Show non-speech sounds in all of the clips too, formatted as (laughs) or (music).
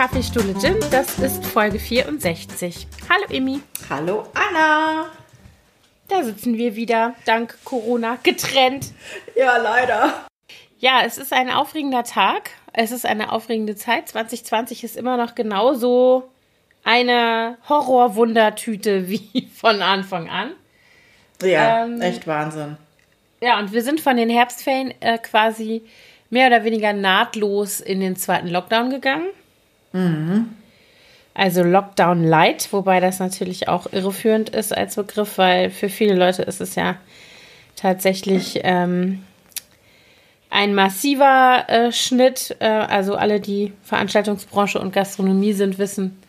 Kaffeestuhle Gin. Das ist Folge 64. Hallo Emi. Hallo Anna. Da sitzen wir wieder, dank Corona, getrennt. Ja, leider. Ja, es ist ein aufregender Tag. Es ist eine aufregende Zeit. 2020 ist immer noch genauso eine Horrorwundertüte (laughs) wie von Anfang an. Ja, ähm, echt Wahnsinn. Ja, und wir sind von den Herbstferien äh, quasi mehr oder weniger nahtlos in den zweiten Lockdown gegangen. Mhm. Also Lockdown Light, wobei das natürlich auch irreführend ist als Begriff, weil für viele Leute ist es ja tatsächlich ähm, ein massiver äh, Schnitt. Äh, also alle, die Veranstaltungsbranche und Gastronomie sind, wissen,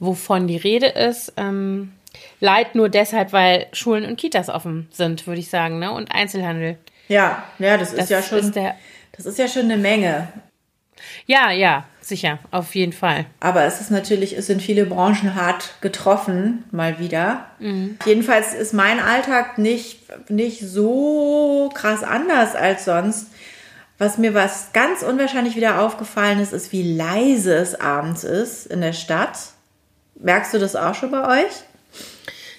wovon die Rede ist. Ähm, Light nur deshalb, weil Schulen und Kitas offen sind, würde ich sagen, ne? Und Einzelhandel. Ja, ja, das ist das ja schon. Ist der, das ist ja schon eine Menge. Ja, ja, sicher, auf jeden Fall. Aber es ist natürlich, es sind viele Branchen hart getroffen, mal wieder. Mhm. Jedenfalls ist mein Alltag nicht, nicht so krass anders als sonst. Was mir was ganz unwahrscheinlich wieder aufgefallen ist, ist, wie leise es abends ist in der Stadt. Merkst du das auch schon bei euch?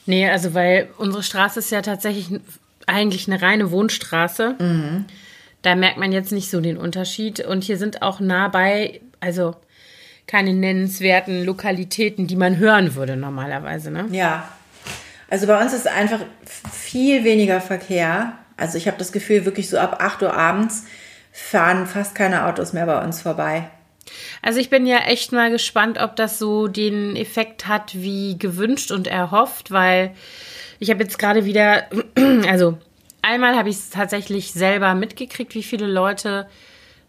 Nee, also weil unsere Straße ist ja tatsächlich eigentlich eine reine Wohnstraße. Mhm. Da merkt man jetzt nicht so den Unterschied. Und hier sind auch nah bei, also keine nennenswerten Lokalitäten, die man hören würde normalerweise, ne? Ja. Also bei uns ist einfach viel weniger Verkehr. Also ich habe das Gefühl, wirklich so ab 8 Uhr abends fahren fast keine Autos mehr bei uns vorbei. Also ich bin ja echt mal gespannt, ob das so den Effekt hat wie gewünscht und erhofft, weil ich habe jetzt gerade wieder, (clears throat) also Einmal habe ich es tatsächlich selber mitgekriegt, wie viele Leute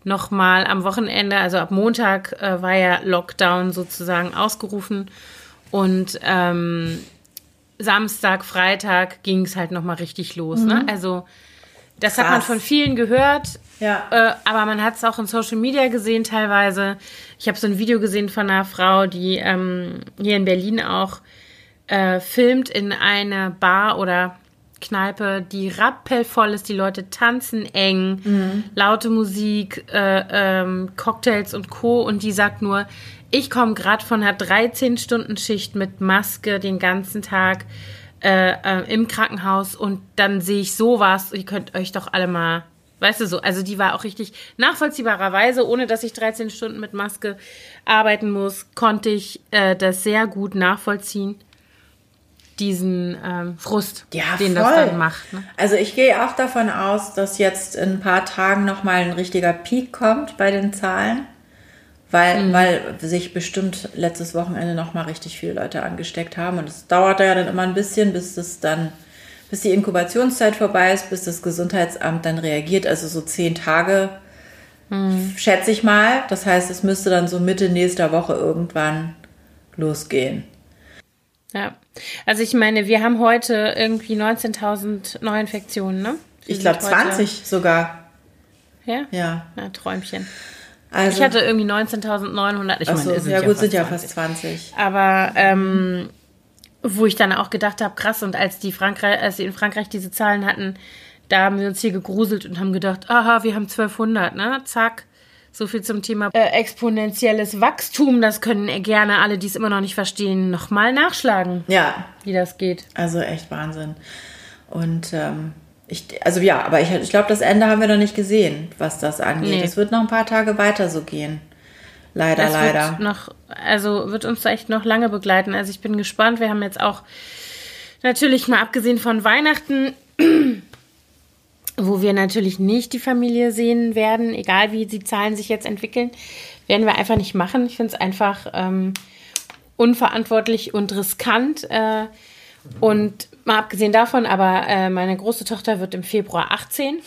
nochmal am Wochenende, also ab Montag äh, war ja Lockdown sozusagen ausgerufen und ähm, Samstag, Freitag ging es halt nochmal richtig los. Ne? Mhm. Ne? Also das Krass. hat man von vielen gehört, ja. Äh, aber man hat es auch in Social Media gesehen teilweise. Ich habe so ein Video gesehen von einer Frau, die ähm, hier in Berlin auch äh, filmt in eine Bar oder Kneipe, die rappelvoll ist, die Leute tanzen eng, mhm. laute Musik, äh, ähm, Cocktails und Co. Und die sagt nur, ich komme gerade von einer 13-Stunden-Schicht mit Maske den ganzen Tag äh, äh, im Krankenhaus und dann sehe ich sowas. Ihr könnt euch doch alle mal, weißt du so, also die war auch richtig nachvollziehbarerweise, ohne dass ich 13 Stunden mit Maske arbeiten muss, konnte ich äh, das sehr gut nachvollziehen diesen ähm, Frust, ja, den voll. das dann macht. Ne? Also ich gehe auch davon aus, dass jetzt in ein paar Tagen nochmal ein richtiger Peak kommt bei den Zahlen, weil, mhm. weil sich bestimmt letztes Wochenende nochmal richtig viele Leute angesteckt haben. Und es dauert ja dann immer ein bisschen, bis es dann, bis die Inkubationszeit vorbei ist, bis das Gesundheitsamt dann reagiert. Also so zehn Tage, mhm. schätze ich mal. Das heißt, es müsste dann so Mitte nächster Woche irgendwann losgehen. Ja, also ich meine, wir haben heute irgendwie 19.000 Neuinfektionen, ne? Wir ich glaube 20 sogar. Ja? Ja. Ja, Träumchen. Also, ich hatte irgendwie 19.900. Ich meine, so, ja, gut, sind ja fast 20. Aber ähm, wo ich dann auch gedacht habe, krass, und als die Frankreich, als sie in Frankreich diese Zahlen hatten, da haben wir uns hier gegruselt und haben gedacht, aha, wir haben 1200, ne? Zack. So viel zum Thema äh, exponentielles Wachstum. Das können gerne alle, die es immer noch nicht verstehen, nochmal nachschlagen. Ja. Wie das geht. Also echt Wahnsinn. Und ähm, ich, also ja, aber ich, ich glaube, das Ende haben wir noch nicht gesehen, was das angeht. Es wird noch ein paar Tage weiter so gehen. Leider, es leider. Wird noch, also wird uns echt noch lange begleiten. Also ich bin gespannt. Wir haben jetzt auch natürlich mal abgesehen von Weihnachten wo wir natürlich nicht die Familie sehen werden, egal wie die Zahlen sich jetzt entwickeln, werden wir einfach nicht machen. Ich finde es einfach ähm, unverantwortlich und riskant. Äh, und mal abgesehen davon, aber äh, meine große Tochter wird im Februar 18.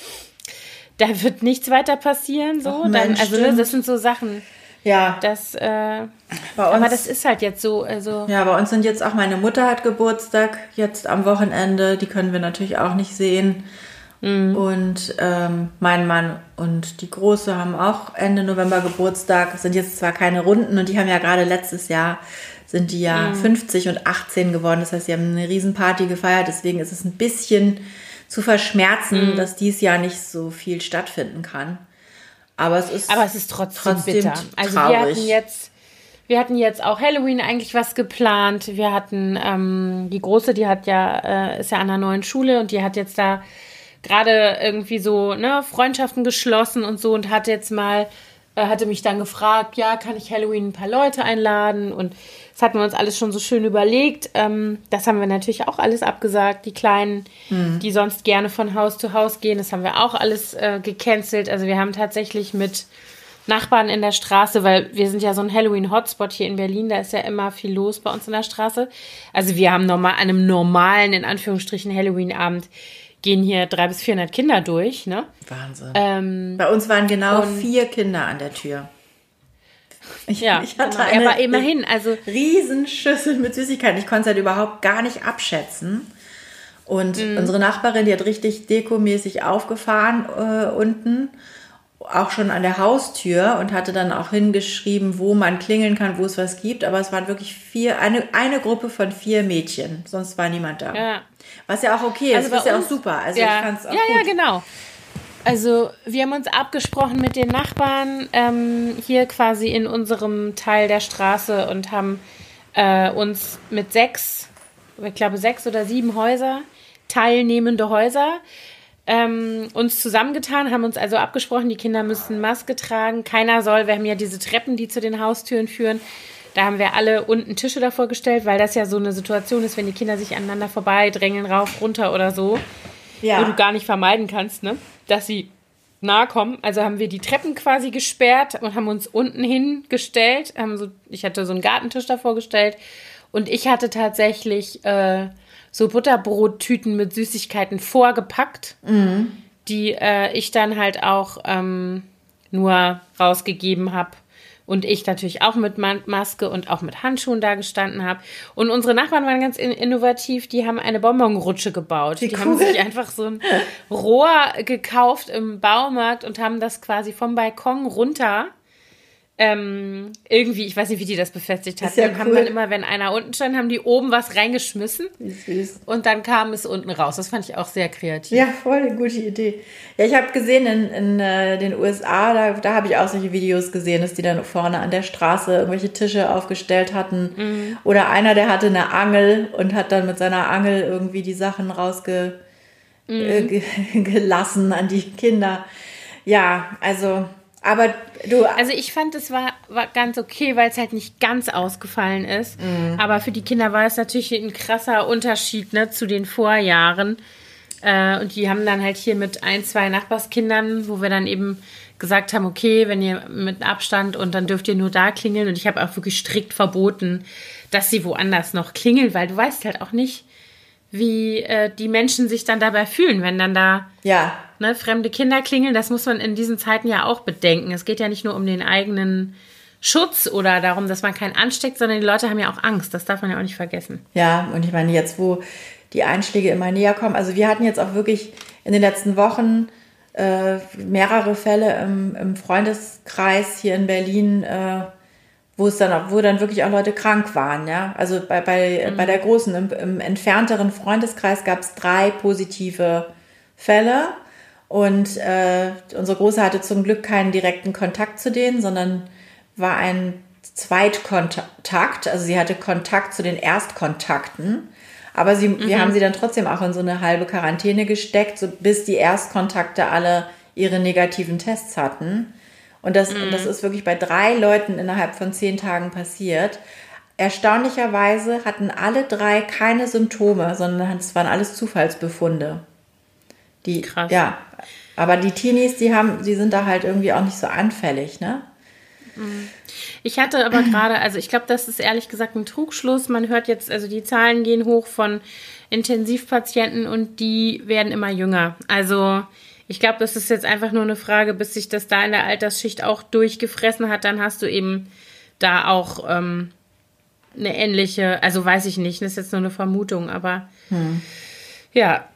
Da wird nichts weiter passieren. So. Ach, Mensch, Dann, also ne, das sind so Sachen. Ja. Das, äh, uns, aber das ist halt jetzt so. Also ja, bei uns sind jetzt auch meine Mutter hat Geburtstag jetzt am Wochenende. Die können wir natürlich auch nicht sehen. Mhm. Und ähm, mein Mann und die Große haben auch Ende November Geburtstag, sind jetzt zwar keine Runden und die haben ja gerade letztes Jahr sind die ja mhm. 50 und 18 geworden. Das heißt, sie haben eine Riesenparty gefeiert. Deswegen ist es ein bisschen zu verschmerzen, mhm. dass dies Jahr nicht so viel stattfinden kann. Aber es ist, Aber es ist trotzdem, trotzdem bitter. Also traurig. wir hatten jetzt wir hatten jetzt auch Halloween eigentlich was geplant. Wir hatten ähm, die große, die hat ja äh, ist ja an einer neuen Schule und die hat jetzt da gerade irgendwie so ne Freundschaften geschlossen und so und hat jetzt mal äh, hatte mich dann gefragt, ja, kann ich Halloween ein paar Leute einladen und das hatten wir uns alles schon so schön überlegt. Ähm, das haben wir natürlich auch alles abgesagt. Die Kleinen, mhm. die sonst gerne von Haus zu Haus gehen, das haben wir auch alles äh, gecancelt. Also wir haben tatsächlich mit Nachbarn in der Straße, weil wir sind ja so ein Halloween-Hotspot hier in Berlin, da ist ja immer viel los bei uns in der Straße. Also wir haben normal, an einem normalen, in Anführungsstrichen, Halloween-Abend gehen hier drei bis vierhundert Kinder durch, ne? Wahnsinn. Ähm, bei uns waren genau vier Kinder an der Tür. Ich, ja, ich hatte genau. eine aber immerhin, also Riesenschüssel mit Süßigkeiten. Ich konnte es halt überhaupt gar nicht abschätzen. Und mhm. unsere Nachbarin, die hat richtig dekomäßig aufgefahren äh, unten, auch schon an der Haustür und hatte dann auch hingeschrieben, wo man klingeln kann, wo es was gibt. Aber es waren wirklich vier, eine, eine Gruppe von vier Mädchen. Sonst war niemand da. Ja. Was ja auch okay ist, also ist ja auch super. Also ja, ich fand's auch ja, gut. ja, genau. Also wir haben uns abgesprochen mit den Nachbarn ähm, hier quasi in unserem Teil der Straße und haben äh, uns mit sechs, ich glaube sechs oder sieben Häuser, teilnehmende Häuser, ähm, uns zusammengetan, haben uns also abgesprochen, die Kinder müssen Maske tragen. Keiner soll, wir haben ja diese Treppen, die zu den Haustüren führen. Da haben wir alle unten Tische davor gestellt, weil das ja so eine Situation ist, wenn die Kinder sich aneinander vorbeidrängeln, rauf, runter oder so, ja. wo du gar nicht vermeiden kannst, ne? dass sie nahe kommen. Also haben wir die Treppen quasi gesperrt und haben uns unten hingestellt. Haben so, ich hatte so einen Gartentisch davor gestellt und ich hatte tatsächlich äh, so Butterbrottüten mit Süßigkeiten vorgepackt, mhm. die äh, ich dann halt auch ähm, nur rausgegeben habe und ich natürlich auch mit Maske und auch mit Handschuhen da gestanden habe. Und unsere Nachbarn waren ganz innovativ, die haben eine Bonbonrutsche gebaut. Wie die cool. haben sich einfach so ein Rohr gekauft im Baumarkt und haben das quasi vom Balkon runter ähm, irgendwie, ich weiß nicht, wie die das befestigt hat. Ja dann cool. haben dann immer, wenn einer unten stand, haben die oben was reingeschmissen. Süß. Und dann kam es unten raus. Das fand ich auch sehr kreativ. Ja, voll eine gute Idee. Ja, ich habe gesehen in, in äh, den USA, da, da habe ich auch solche Videos gesehen, dass die dann vorne an der Straße irgendwelche Tische aufgestellt hatten. Mhm. Oder einer, der hatte eine Angel und hat dann mit seiner Angel irgendwie die Sachen rausgelassen mhm. äh, (laughs) an die Kinder. Ja, also aber du. Also ich fand, es war, war ganz okay, weil es halt nicht ganz ausgefallen ist. Mhm. Aber für die Kinder war es natürlich ein krasser Unterschied ne, zu den Vorjahren. Äh, und die haben dann halt hier mit ein, zwei Nachbarskindern, wo wir dann eben gesagt haben, okay, wenn ihr mit Abstand und dann dürft ihr nur da klingeln. Und ich habe auch wirklich strikt verboten, dass sie woanders noch klingeln, weil du weißt halt auch nicht, wie äh, die Menschen sich dann dabei fühlen, wenn dann da ja. Ne, fremde Kinder klingeln. Das muss man in diesen Zeiten ja auch bedenken. Es geht ja nicht nur um den eigenen Schutz oder darum, dass man keinen ansteckt, sondern die Leute haben ja auch Angst. Das darf man ja auch nicht vergessen. Ja, und ich meine, jetzt, wo die Einschläge immer näher kommen, also wir hatten jetzt auch wirklich in den letzten Wochen äh, mehrere Fälle im, im, Freundeskreis hier in Berlin, äh, wo es dann, wo dann wirklich auch Leute krank waren, ja. Also bei, bei, mhm. bei der großen, im, im entfernteren Freundeskreis gab es drei positive Fälle. Und äh, unsere Große hatte zum Glück keinen direkten Kontakt zu denen, sondern war ein Zweitkontakt. Also sie hatte Kontakt zu den Erstkontakten. Aber sie, mhm. wir haben sie dann trotzdem auch in so eine halbe Quarantäne gesteckt, so bis die Erstkontakte alle ihre negativen Tests hatten. Und das, mhm. das ist wirklich bei drei Leuten innerhalb von zehn Tagen passiert. Erstaunlicherweise hatten alle drei keine Symptome, sondern es waren alles Zufallsbefunde. Die, Krass. Ja, aber die Teenies, die haben, die sind da halt irgendwie auch nicht so anfällig, ne? Ich hatte aber (clears throat) gerade, also ich glaube, das ist ehrlich gesagt ein Trugschluss. Man hört jetzt, also die Zahlen gehen hoch von Intensivpatienten und die werden immer jünger. Also ich glaube, das ist jetzt einfach nur eine Frage, bis sich das da in der Altersschicht auch durchgefressen hat, dann hast du eben da auch ähm, eine ähnliche, also weiß ich nicht, das ist jetzt nur eine Vermutung, aber hm. ja.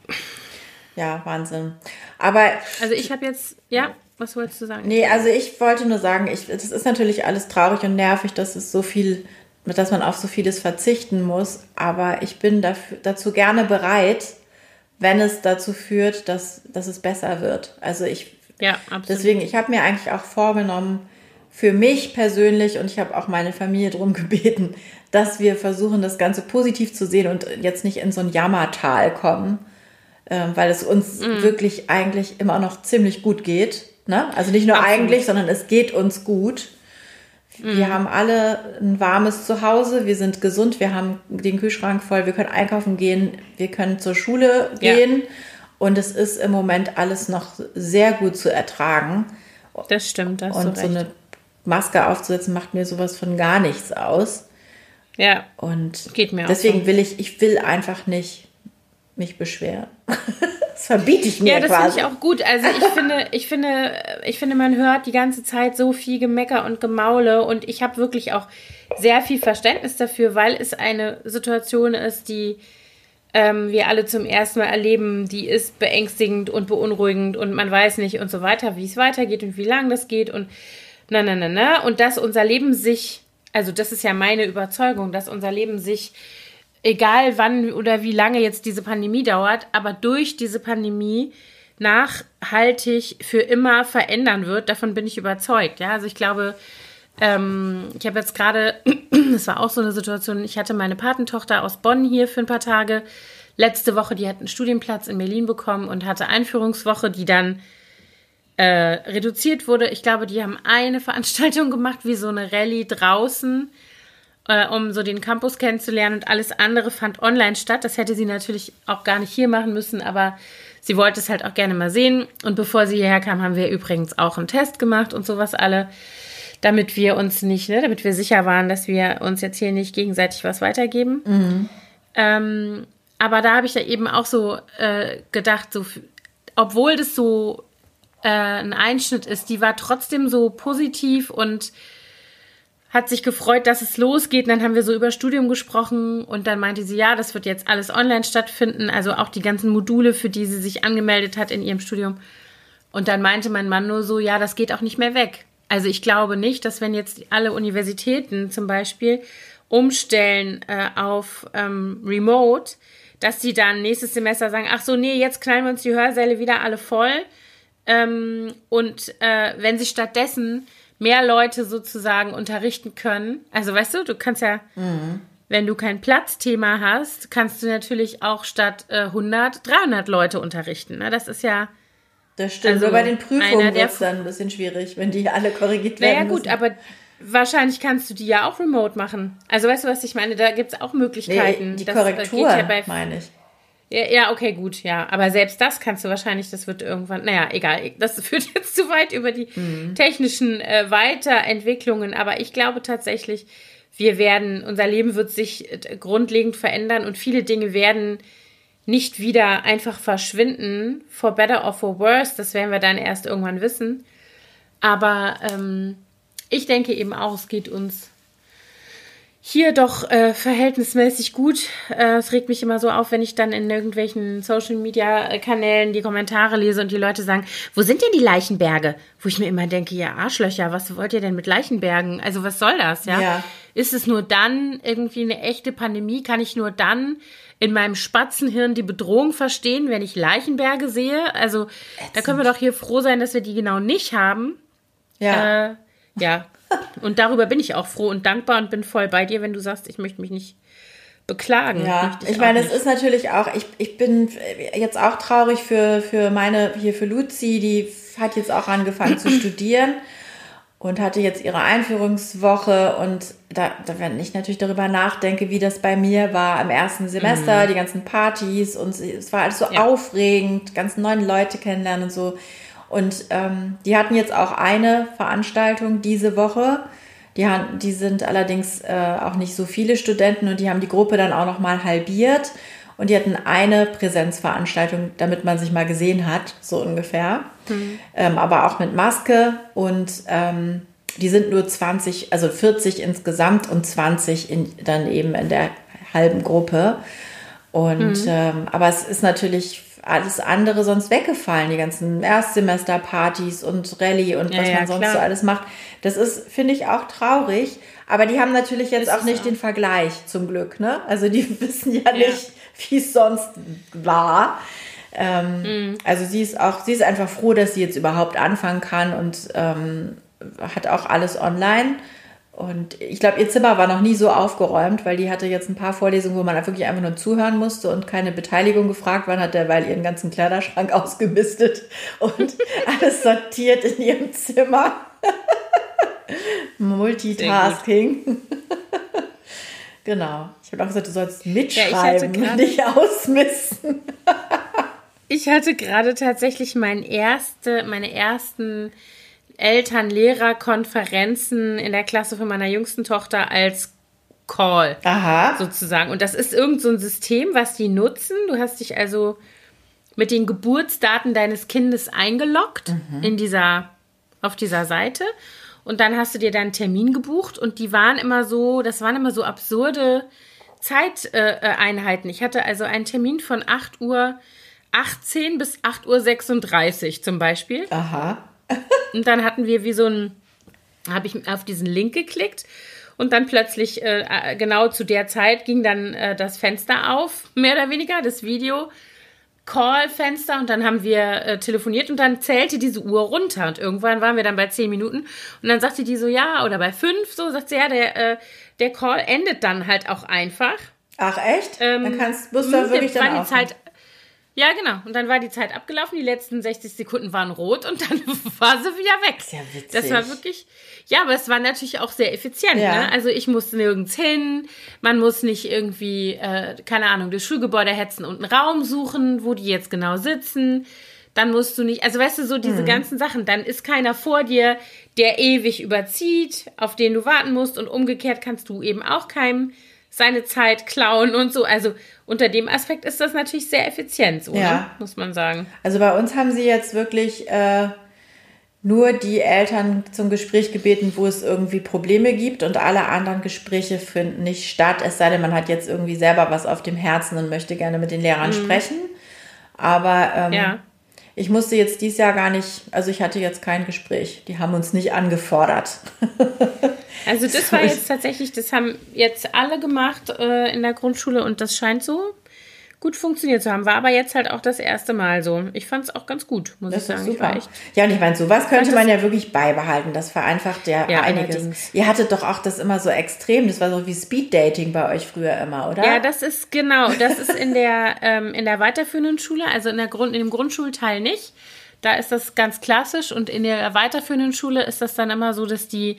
Ja, Wahnsinn. Aber. Also ich habe jetzt, ja, was wolltest du sagen? Nee, also ich wollte nur sagen, ich, das ist natürlich alles traurig und nervig, dass es so viel, dass man auf so vieles verzichten muss, aber ich bin dafür, dazu gerne bereit, wenn es dazu führt, dass, dass es besser wird. Also ich, ja, absolut. deswegen, ich habe mir eigentlich auch vorgenommen, für mich persönlich, und ich habe auch meine Familie darum gebeten, dass wir versuchen, das Ganze positiv zu sehen und jetzt nicht in so ein Jammertal kommen, äh, weil es uns mm. wirklich eigentlich immer noch ziemlich gut geht. Ne? Also nicht nur Absolut. eigentlich, sondern es geht uns gut. Wir mhm. haben alle ein warmes Zuhause, wir sind gesund, wir haben den Kühlschrank voll, wir können einkaufen gehen, wir können zur Schule gehen ja. und es ist im Moment alles noch sehr gut zu ertragen. Das stimmt, das Und so eine Maske aufzusetzen macht mir sowas von gar nichts aus. Ja. Und geht mir deswegen auch so. will ich, ich will einfach nicht mich beschweren. Das verbiete ich mir Ja, das finde ich auch gut. Also ich finde, ich finde, ich finde, man hört die ganze Zeit so viel Gemecker und Gemaule und ich habe wirklich auch sehr viel Verständnis dafür, weil es eine Situation ist, die ähm, wir alle zum ersten Mal erleben, die ist beängstigend und beunruhigend und man weiß nicht und so weiter, wie es weitergeht und wie lang das geht und na, na, na, na. Und dass unser Leben sich, also das ist ja meine Überzeugung, dass unser Leben sich egal wann oder wie lange jetzt diese Pandemie dauert, aber durch diese Pandemie nachhaltig für immer verändern wird. Davon bin ich überzeugt. Ja, also ich glaube, ähm, ich habe jetzt gerade, (clears throat) das war auch so eine Situation, ich hatte meine Patentochter aus Bonn hier für ein paar Tage. Letzte Woche, die hat einen Studienplatz in Berlin bekommen und hatte Einführungswoche, die dann äh, reduziert wurde. Ich glaube, die haben eine (laughs) Veranstaltung gemacht, wie so eine Rallye draußen äh, um so den Campus kennenzulernen und alles andere fand online statt. Das hätte sie natürlich auch gar nicht hier machen müssen, aber sie wollte es halt auch gerne mal sehen. Und bevor sie hierher kam, haben wir übrigens auch einen Test gemacht und sowas alle, damit wir uns nicht, ne, damit wir sicher waren, dass wir uns jetzt hier nicht gegenseitig was weitergeben. Mhm. Ähm, aber da habe ich ja eben auch so äh, gedacht, so, obwohl das so äh, ein Einschnitt ist, die war trotzdem so positiv und hat sich gefreut, dass es losgeht. Und dann haben wir so über Studium gesprochen und dann meinte sie, ja, das wird jetzt alles online stattfinden, also auch die ganzen Module, für die sie sich angemeldet hat in ihrem Studium. Und dann meinte mein Mann nur so, ja, das geht auch nicht mehr weg. Also ich glaube nicht, dass wenn jetzt alle Universitäten zum Beispiel umstellen äh, auf ähm, Remote, dass sie dann nächstes Semester sagen, ach so, nee, jetzt knallen wir uns die Hörsäle wieder alle voll. Ähm, und äh, wenn sie stattdessen mehr Leute sozusagen unterrichten können. Also weißt du, du kannst ja, mhm. wenn du kein Platzthema hast, kannst du natürlich auch statt äh, 100 300 Leute unterrichten. Ne? Das ist ja. Das stimmt. Also Nur bei den Prüfungen wird es dann ein bisschen schwierig, wenn die alle korrigiert werden. Naja, gut, müssen. aber wahrscheinlich kannst du die ja auch remote machen. Also weißt du, was ich meine? Da gibt es auch Möglichkeiten. Nee, die das äh, Korrektur, ja meine ich. Ja, ja, okay, gut, ja. Aber selbst das kannst du wahrscheinlich, das wird irgendwann, naja, egal, das (laughs) führt jetzt zu weit über die mhm. technischen äh, Weiterentwicklungen. Aber ich glaube tatsächlich, wir werden, unser Leben wird sich äh, grundlegend verändern und viele Dinge werden nicht wieder einfach verschwinden, for better or for worse. Das werden wir dann erst irgendwann wissen. Aber ähm, ich denke eben auch, es geht uns hier doch äh, verhältnismäßig gut. Äh, es regt mich immer so auf, wenn ich dann in irgendwelchen Social-Media-Kanälen die Kommentare lese und die Leute sagen, wo sind denn die Leichenberge? Wo ich mir immer denke, ja, Arschlöcher, was wollt ihr denn mit Leichenbergen? Also was soll das, ja? ja. Ist es nur dann irgendwie eine echte Pandemie? Kann ich nur dann in meinem Spatzenhirn die Bedrohung verstehen, wenn ich Leichenberge sehe? Also Ätzend. da können wir doch hier froh sein, dass wir die genau nicht haben. Ja. Äh, ja, und darüber bin ich auch froh und dankbar und bin voll bei dir, wenn du sagst, ich möchte mich nicht beklagen. Ja, ich meine, es ist natürlich auch, ich, ich bin jetzt auch traurig für, für meine, hier für Luzi, die hat jetzt auch angefangen zu (clears throat) studieren und hatte jetzt ihre Einführungswoche und da, da wenn ich natürlich darüber nachdenke, wie das bei mir war am ersten Semester, mhm. die ganzen Partys und es war alles so ja. aufregend, ganz neuen Leute kennenlernen und so. Und ähm, die hatten jetzt auch eine Veranstaltung diese Woche. Die, haben, die sind allerdings äh, auch nicht so viele Studenten und die haben die Gruppe dann auch noch mal halbiert. Und die hatten eine Präsenzveranstaltung, damit man sich mal gesehen hat, so ungefähr. Mhm. Ähm, aber auch mit Maske. Und ähm, die sind nur 20, also 40 insgesamt und 20 in, dann eben in der halben Gruppe. Und mhm. ähm, aber es ist natürlich alles andere sonst weggefallen, die ganzen Erstsemesterpartys und Rallye und ja, was man sonst klar. so alles macht. Das ist, finde ich, auch traurig. Aber die haben natürlich jetzt auch nicht so. den Vergleich, zum Glück. Ne? Also die (laughs) wissen ja, ja. nicht, wie es sonst war. Ähm, mhm. Also sie ist auch, sie ist einfach froh, dass sie jetzt überhaupt anfangen kann und ähm, hat auch alles online. Und ich glaube, ihr Zimmer war noch nie so aufgeräumt, weil die hatte jetzt ein paar Vorlesungen, wo man wirklich einfach nur zuhören musste und keine Beteiligung gefragt. Wann hat der, weil ihren ganzen Kleiderschrank (laughs) ausgemistet und (laughs) alles sortiert in ihrem Zimmer. Multitasking. (laughs) genau. Ich habe auch gesagt, du sollst mitschreiben, ja, nicht ausmisten. ich hatte gerade tatsächlich mein erste, meine ersten Eltern-Lehrer-Konferenzen in der Klasse von meiner jüngsten Tochter als Call. Aha. Sozusagen. Und das ist irgend so ein System, was die nutzen. Du hast dich also mit den Geburtsdaten deines Kindes eingeloggt mhm. in dieser, auf dieser Seite. Und dann hast du dir dann einen Termin gebucht und die waren immer so, das waren immer so absurde Zeiteinheiten. Ich hatte also einen Termin von 8 Uhr 18 bis 8 Uhr 36 zum Beispiel. Aha. Und dann hatten wir wie so ein, habe ich auf diesen Link geklickt und dann plötzlich äh, äh, genau zu der Zeit ging dann äh, das Fenster auf, mehr oder weniger, das Video. Call-Fenster und dann haben wir äh, telefoniert und dann zählte diese Uhr runter und irgendwann waren wir dann bei zehn Minuten und dann sagte die so, ja, oder bei fünf, so sagt sie, ja, der, äh, der Call endet dann halt auch einfach. Ach echt? Ähm, dann kannst, musst du wirklich dann die Zeit, ja, genau. Und dann war die Zeit abgelaufen, die letzten 60 Sekunden waren rot und dann (laughs) war sie wieder weg. Sehr witzig. Das war wirklich, ja, aber es war natürlich auch sehr effizient. Ja. Ne? Also ich musste nirgends hin, man muss nicht irgendwie, äh, keine Ahnung, das Schulgebäude hetzen und einen Raum suchen, wo die jetzt genau sitzen. Dann musst du nicht, also weißt du, so diese mhm. ganzen Sachen, dann ist keiner vor dir, der ewig überzieht, auf den du warten musst und umgekehrt kannst du eben auch keinem seine Zeit klauen und so. Also unter dem Aspekt ist das natürlich sehr effizient, so, ja. ne? muss man sagen. Also bei uns haben sie jetzt wirklich äh, nur die Eltern zum Gespräch gebeten, wo es irgendwie Probleme gibt und alle anderen Gespräche finden nicht statt, es sei denn, man hat jetzt irgendwie selber was auf dem Herzen und möchte gerne mit den Lehrern mhm. sprechen. Aber ähm, ja. Ich musste jetzt dieses Jahr gar nicht, also ich hatte jetzt kein Gespräch. Die haben uns nicht angefordert. (laughs) Also das war jetzt tatsächlich, das haben jetzt alle gemacht äh, in der Grundschule und das scheint so gut funktioniert zu haben. War aber jetzt halt auch das erste Mal so. Ich fand es auch ganz gut, muss das ich sagen. Super. Ich ja, und ich meine, sowas könnte man ja wirklich beibehalten. Das vereinfacht ja, ja einiges. Allerdings. Ihr hattet doch auch das immer so extrem. Das war so wie Speeddating bei euch früher immer, oder? Ja, das ist genau. Das ist in der, (laughs) ähm, in der weiterführenden Schule, also in, der Grund, in dem Grundschulteil nicht. Da ist das ganz klassisch und in der weiterführenden Schule ist das dann immer so, dass die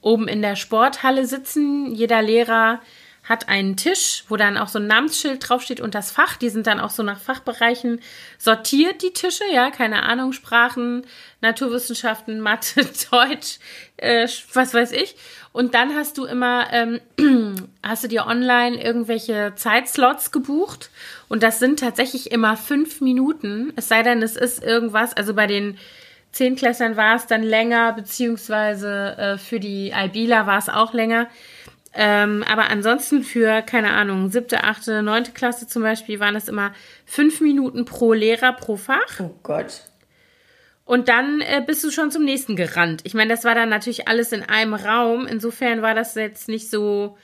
oben in der Sporthalle sitzen. Jeder Lehrer hat einen Tisch, wo dann auch so ein Namensschild draufsteht und das Fach. Die sind dann auch so nach Fachbereichen sortiert, die Tische, ja, keine Ahnung, Sprachen, Naturwissenschaften, (laughs) Mathe, Deutsch, äh, was weiß ich. Und dann hast du immer, ähm, (clears throat) hast du dir online irgendwelche Zeitslots gebucht und das sind tatsächlich immer fünf Minuten, es sei denn, es ist irgendwas, also bei den Zehnklässlern war es dann länger, beziehungsweise äh, für die Albila war es auch länger. Ähm, aber ansonsten für, keine Ahnung, siebte, achte, neunte Klasse zum Beispiel waren es immer fünf Minuten pro Lehrer pro Fach. Oh Gott. Und dann äh, bist du schon zum nächsten gerannt. Ich meine, das war dann natürlich alles in einem Raum. Insofern war das jetzt nicht so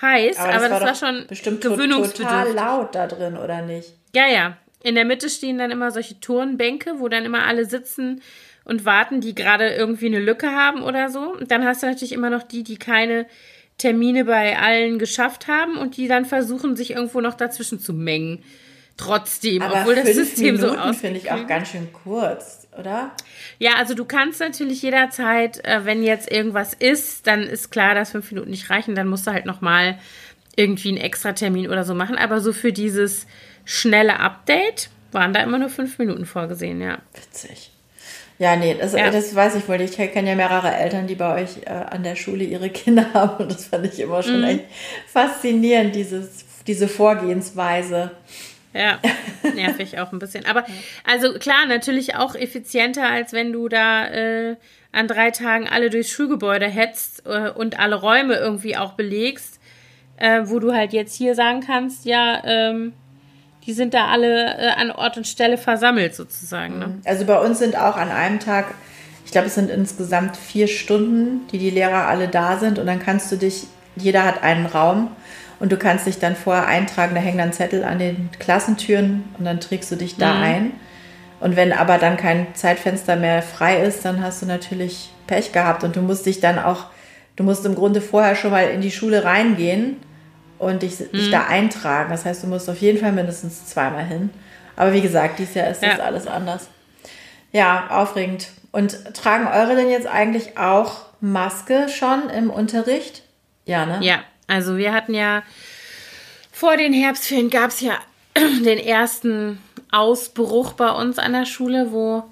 heiß, aber das, aber das war, war, schon bestimmt total laut da drin, oder nicht? Ja, ja. In der Mitte stehen dann immer solche Turnbänke, wo dann immer alle sitzen und warten, die gerade irgendwie eine Lücke haben oder so. Und dann hast du natürlich immer noch die, die keine Termine bei allen geschafft haben und die dann versuchen, sich irgendwo noch dazwischen zu mengen. Trotzdem, Aber obwohl das System Minuten so aussieht. finde ich auch ganz schön kurz, oder? Ja, also du kannst natürlich jederzeit, äh, wenn jetzt irgendwas ist, dann ist klar, dass fünf Minuten nicht reichen, dann musst du halt nochmal irgendwie einen extra Termin oder so machen. Aber so für dieses schnelle Update waren da immer nur fünf Minuten vorgesehen, ja. Witzig. Ja, nee, das, ja. das weiß ich wohl. Ich kenne ja mehrere Eltern, die bei euch äh, an der Schule ihre Kinder (laughs) haben. Und das fand ich immer schon mhm. echt faszinierend, dieses, diese Vorgehensweise. Ja, nervig auch ein bisschen. Aber (laughs) also klar, natürlich auch effizienter, als wenn du da äh, an drei Tagen alle durchs Schulgebäude hetzt äh, und alle Räume irgendwie auch belegst, äh, wo du halt jetzt hier sagen kannst, ja, ähm, die sind da alle äh, an Ort und Stelle versammelt sozusagen. Ne? Mhm. Also bei uns sind auch an einem Tag, ich glaube, es sind insgesamt vier Stunden, die die Lehrer alle da sind und dann kannst du dich, jeder hat einen Raum und du kannst dich dann vorher eintragen, da hängen dann Zettel an den Klassentüren und dann trägst du dich da mhm. ein. Und wenn aber dann kein Zeitfenster mehr frei ist, dann hast du natürlich Pech gehabt und du musst dich dann auch, du musst im Grunde vorher schon mal in die Schule reingehen und dich, mhm. dich da eintragen. Das heißt, du musst auf jeden Fall mindestens zweimal hin. Aber wie gesagt, dieses Jahr ist das ja. alles anders. Ja, aufregend. Und tragen eure denn jetzt eigentlich auch Maske schon im Unterricht? Ja, ne? Ja, also wir hatten ja vor den Herbstferien gab es ja (clears throat) den ersten Ausbruch bei uns an der Schule, wo,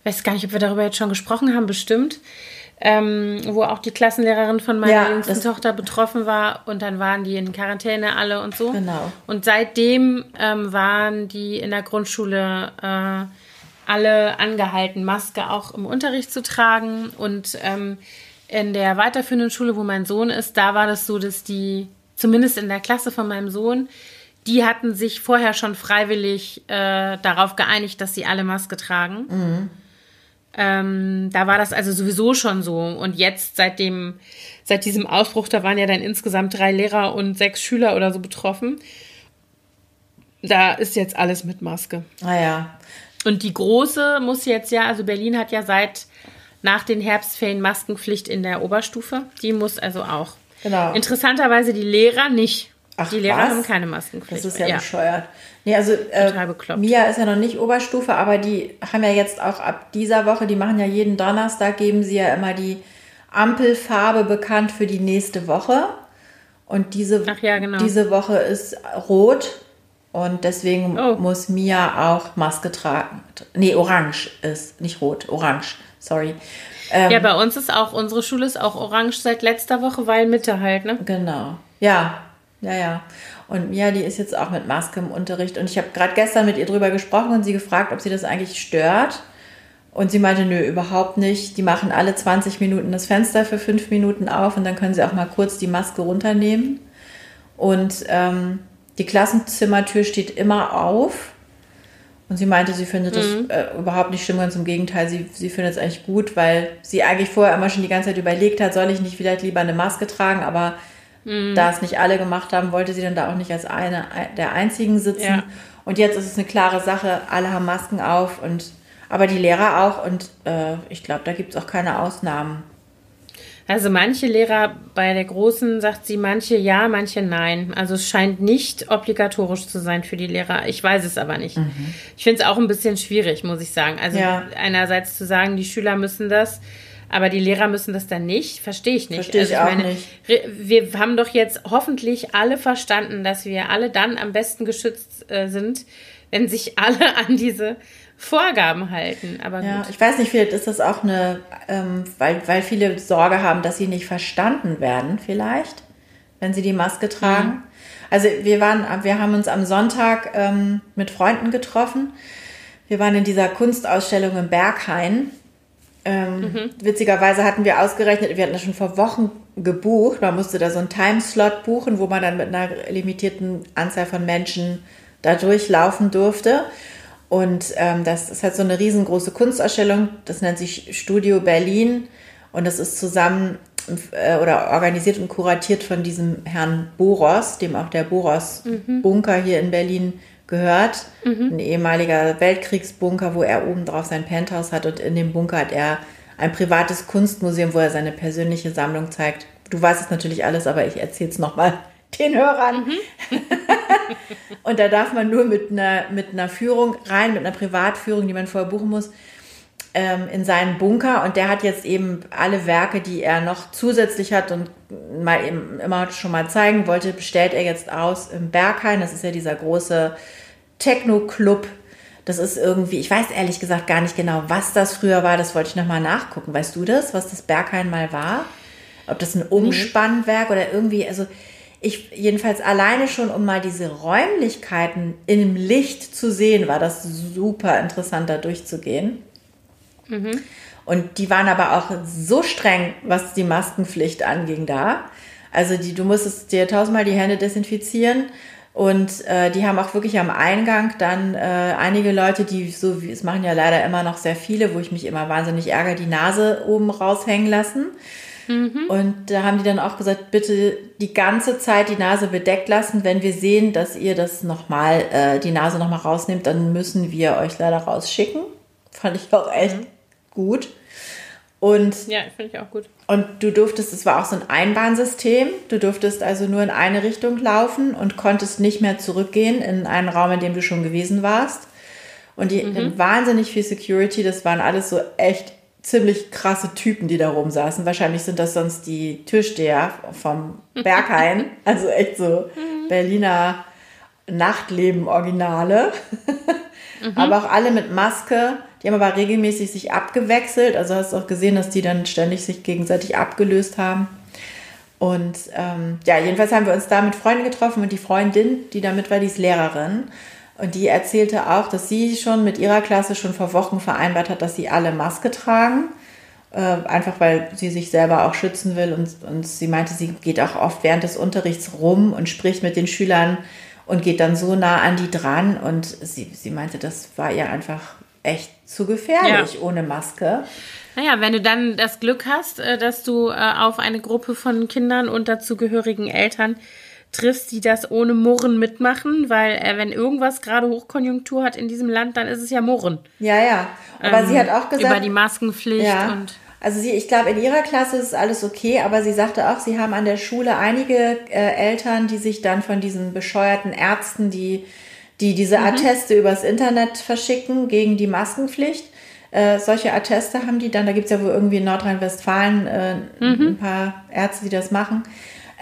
ich weiß gar nicht, ob wir darüber jetzt schon gesprochen haben, bestimmt, ähm, wo auch die Klassenlehrerin von meiner ja, jüngsten Tochter betroffen war und dann waren die in Quarantäne alle und so. Genau. Und seitdem ähm, waren die in der Grundschule äh, alle angehalten, Maske auch im Unterricht zu tragen und ähm, in der weiterführenden Schule, wo mein Sohn ist, da war das so, dass die, zumindest in der Klasse von meinem Sohn, die hatten sich vorher schon freiwillig äh, darauf geeinigt, dass sie alle Maske tragen. Mhm. Ähm, da war das also sowieso schon so. Und jetzt, seit, dem, seit diesem Ausbruch, da waren ja dann insgesamt drei Lehrer und sechs Schüler oder so betroffen. Da ist jetzt alles mit Maske. Ah ja. Und die große muss jetzt ja, also Berlin hat ja seit nach den Herbstferien Maskenpflicht in der Oberstufe. Die muss also auch. Genau. Interessanterweise die Lehrer nicht. Ach, die Lehrer was? haben keine Maskenpflicht. Das ist ja, ja. bescheuert. Nee, also äh, Mia ist ja noch nicht Oberstufe, aber die haben ja jetzt auch ab dieser Woche, die machen ja jeden Donnerstag, geben sie ja immer die Ampelfarbe bekannt für die nächste Woche. Und diese, ja, genau. diese Woche ist rot und deswegen oh. muss Mia auch Maske tragen. Nee, orange ist, nicht rot, orange, sorry. Ähm, ja, bei uns ist auch, unsere Schule ist auch orange seit letzter Woche, weil Mitte halt, ne? Genau. Ja, ja, ja. Und Mia, die ist jetzt auch mit Maske im Unterricht. Und ich habe gerade gestern mit ihr drüber gesprochen und sie gefragt, ob sie das eigentlich stört. Und sie meinte, nö, überhaupt nicht. Die machen alle 20 Minuten das Fenster für fünf Minuten auf und dann können sie auch mal kurz die Maske runternehmen. Und ähm, die Klassenzimmertür steht immer auf. Und sie meinte, sie findet das mhm. äh, überhaupt nicht schlimm, ganz im Gegenteil, sie, sie findet es eigentlich gut, weil sie eigentlich vorher immer schon die ganze Zeit überlegt hat, soll ich nicht vielleicht lieber eine Maske tragen, aber Mhm. Da es nicht alle gemacht haben, wollte sie dann da auch nicht als eine der einzigen sitzen. Ja. Und jetzt ist es eine klare Sache, alle haben Masken auf und aber die Lehrer auch und äh, ich glaube, da gibt es auch keine Ausnahmen. Also manche Lehrer bei der Großen sagt sie manche ja, manche nein. Also es scheint nicht obligatorisch zu sein für die Lehrer. Ich weiß es aber nicht. Mhm. Ich finde es auch ein bisschen schwierig, muss ich sagen. Also ja. einerseits zu sagen, die Schüler müssen das aber die Lehrer müssen das dann nicht, verstehe ich nicht. Verstehe ich, also ich auch meine, nicht. Wir haben doch jetzt hoffentlich alle verstanden, dass wir alle dann am besten geschützt äh, sind, wenn sich alle (laughs) an diese Vorgaben halten. Aber ja, ich weiß nicht, vielleicht ist das auch eine, ähm, weil, weil viele Sorge haben, dass sie nicht verstanden werden, vielleicht, wenn sie die Maske tragen. Mhm. Also wir waren, wir haben uns am Sonntag ähm, mit Freunden getroffen. Wir waren in dieser Kunstausstellung im Berghain ähm, mhm. Witzigerweise hatten wir ausgerechnet, wir hatten das schon vor Wochen gebucht. Man musste da so einen Timeslot buchen, wo man dann mit einer limitierten Anzahl von Menschen da durchlaufen durfte. Und ähm, das ist halt so eine riesengroße Kunstausstellung. Das nennt sich Studio Berlin. Und das ist zusammen äh, oder organisiert und kuratiert von diesem Herrn Boros, dem auch der Boros-Bunker mhm. hier in Berlin gehört. Mhm. Ein ehemaliger Weltkriegsbunker, wo er oben drauf sein Penthouse hat und in dem Bunker hat er ein privates Kunstmuseum, wo er seine persönliche Sammlung zeigt. Du weißt es natürlich alles, aber ich erzähle es nochmal (laughs) den Hörern. Mhm. (laughs) und da darf man nur mit einer, mit einer Führung rein, mit einer Privatführung, die man vorher buchen muss, ähm, in seinen Bunker. Und der hat jetzt eben alle Werke, die er noch zusätzlich hat und mal eben immer schon mal zeigen wollte, bestellt er jetzt aus im Berghain. Das ist ja dieser große Techno-Club. Das ist irgendwie, ich weiß ehrlich gesagt gar nicht genau, was das früher war. Das wollte ich nochmal nachgucken. Weißt du das, was das Berghain mal war? Ob das ein Umspannwerk oder irgendwie, also ich jedenfalls alleine schon, um mal diese Räumlichkeiten im Licht zu sehen, war das super interessant, da durchzugehen. Mhm. Und die waren aber auch so streng, was die Maskenpflicht anging da. Also die, du musstest dir tausendmal die Hände desinfizieren und äh, die haben auch wirklich am Eingang dann äh, einige Leute, die so wie es machen ja leider immer noch sehr viele, wo ich mich immer wahnsinnig ärgere, die Nase oben raushängen lassen. Mhm. Und da haben die dann auch gesagt, bitte die ganze Zeit die Nase bedeckt lassen. Wenn wir sehen, dass ihr das nochmal, äh, die Nase nochmal rausnehmt, dann müssen wir euch leider rausschicken. Fand ich auch echt mhm. gut. Und ja, finde ich auch gut. Und du durftest, es war auch so ein Einbahnsystem, du durftest also nur in eine Richtung laufen und konntest nicht mehr zurückgehen in einen Raum, in dem du schon gewesen warst. Und die mhm. wahnsinnig viel Security, das waren alles so echt ziemlich krasse Typen, die da rumsaßen. Wahrscheinlich sind das sonst die Türsteher vom (laughs) Berghain. also echt so Berliner Nachtleben-Originale. mhm. Aber auch alle mit Maske. Die haben aber regelmäßig sich abgewechselt. Also hast du auch gesehen, dass die dann ständig sich gegenseitig abgelöst haben. Und ähm, ja, jedenfalls haben wir uns da mit Freunden getroffen und die Freundin, die da mit war, die ist Lehrerin. Und die erzählte auch, dass sie schon mit ihrer Klasse schon vor Wochen vereinbart hat, dass sie alle Maske tragen. Äh, einfach weil sie sich selber auch schützen will. Und, und sie meinte, sie geht auch oft während des Unterrichts rum und spricht mit den Schülern und geht dann so nah an die dran. Und sie, sie meinte, das war ihr einfach echt zu gefährlich ja. ohne Maske. Naja, wenn du dann das Glück hast, äh, dass du äh, auf eine Gruppe von Kindern und dazugehörigen Eltern triffst, die das ohne Murren mitmachen, weil äh, wenn irgendwas gerade Hochkonjunktur hat in diesem Land, dann ist es ja Murren. Ja, ja. Aber ähm, sie hat auch gesagt. Über die Maskenpflicht ja. und. Also sie, ich glaube, in ihrer Klasse ist alles okay, aber sie sagte auch, sie haben an der Schule einige äh, Eltern, die sich dann von diesen bescheuerten Ärzten, die, die diese mhm. Atteste übers Internet verschicken gegen die Maskenpflicht. Äh, solche Atteste haben die dann, da gibt es ja wohl irgendwie in Nordrhein-Westfalen äh, mhm. ein paar Ärzte, die das machen.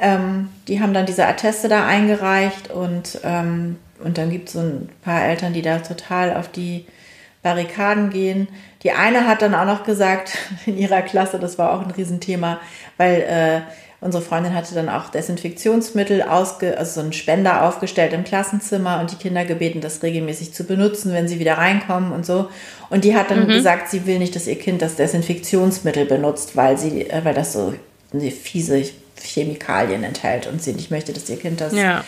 Ähm, die haben dann diese Atteste da eingereicht und, ähm, und dann gibt es so ein paar Eltern, die da total auf die Barrikaden gehen. Die eine hat dann auch noch gesagt, (laughs) in ihrer Klasse, das war auch ein Riesenthema, weil äh, unsere Freundin hatte dann auch Desinfektionsmittel, ausge also so einen Spender aufgestellt im Klassenzimmer und die Kinder gebeten, das regelmäßig zu benutzen, wenn sie wieder reinkommen und so. Und die hat dann mhm. gesagt, sie will nicht, dass ihr Kind das Desinfektionsmittel benutzt, weil sie, äh, weil das so fiese Chemikalien enthält und sie nicht möchte, dass ihr Kind das ja.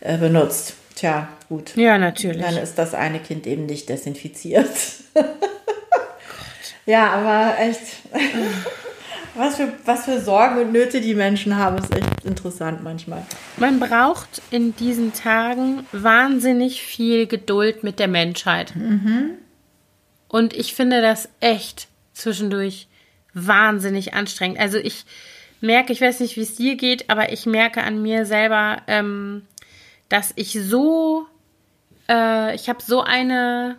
äh, benutzt. Tja, gut. Ja, natürlich. Dann ist das eine Kind eben nicht desinfiziert. (laughs) ja, aber echt. Was, für, was für Sorgen und Nöte die Menschen haben, ist echt interessant manchmal. Man braucht in diesen Tagen wahnsinnig viel Geduld mit der Menschheit. Mhm. Und ich finde das echt zwischendurch wahnsinnig anstrengend. Also ich merke, ich weiß nicht, wie es dir geht, aber ich merke an mir selber, ähm, dass ich so, äh, ich habe so eine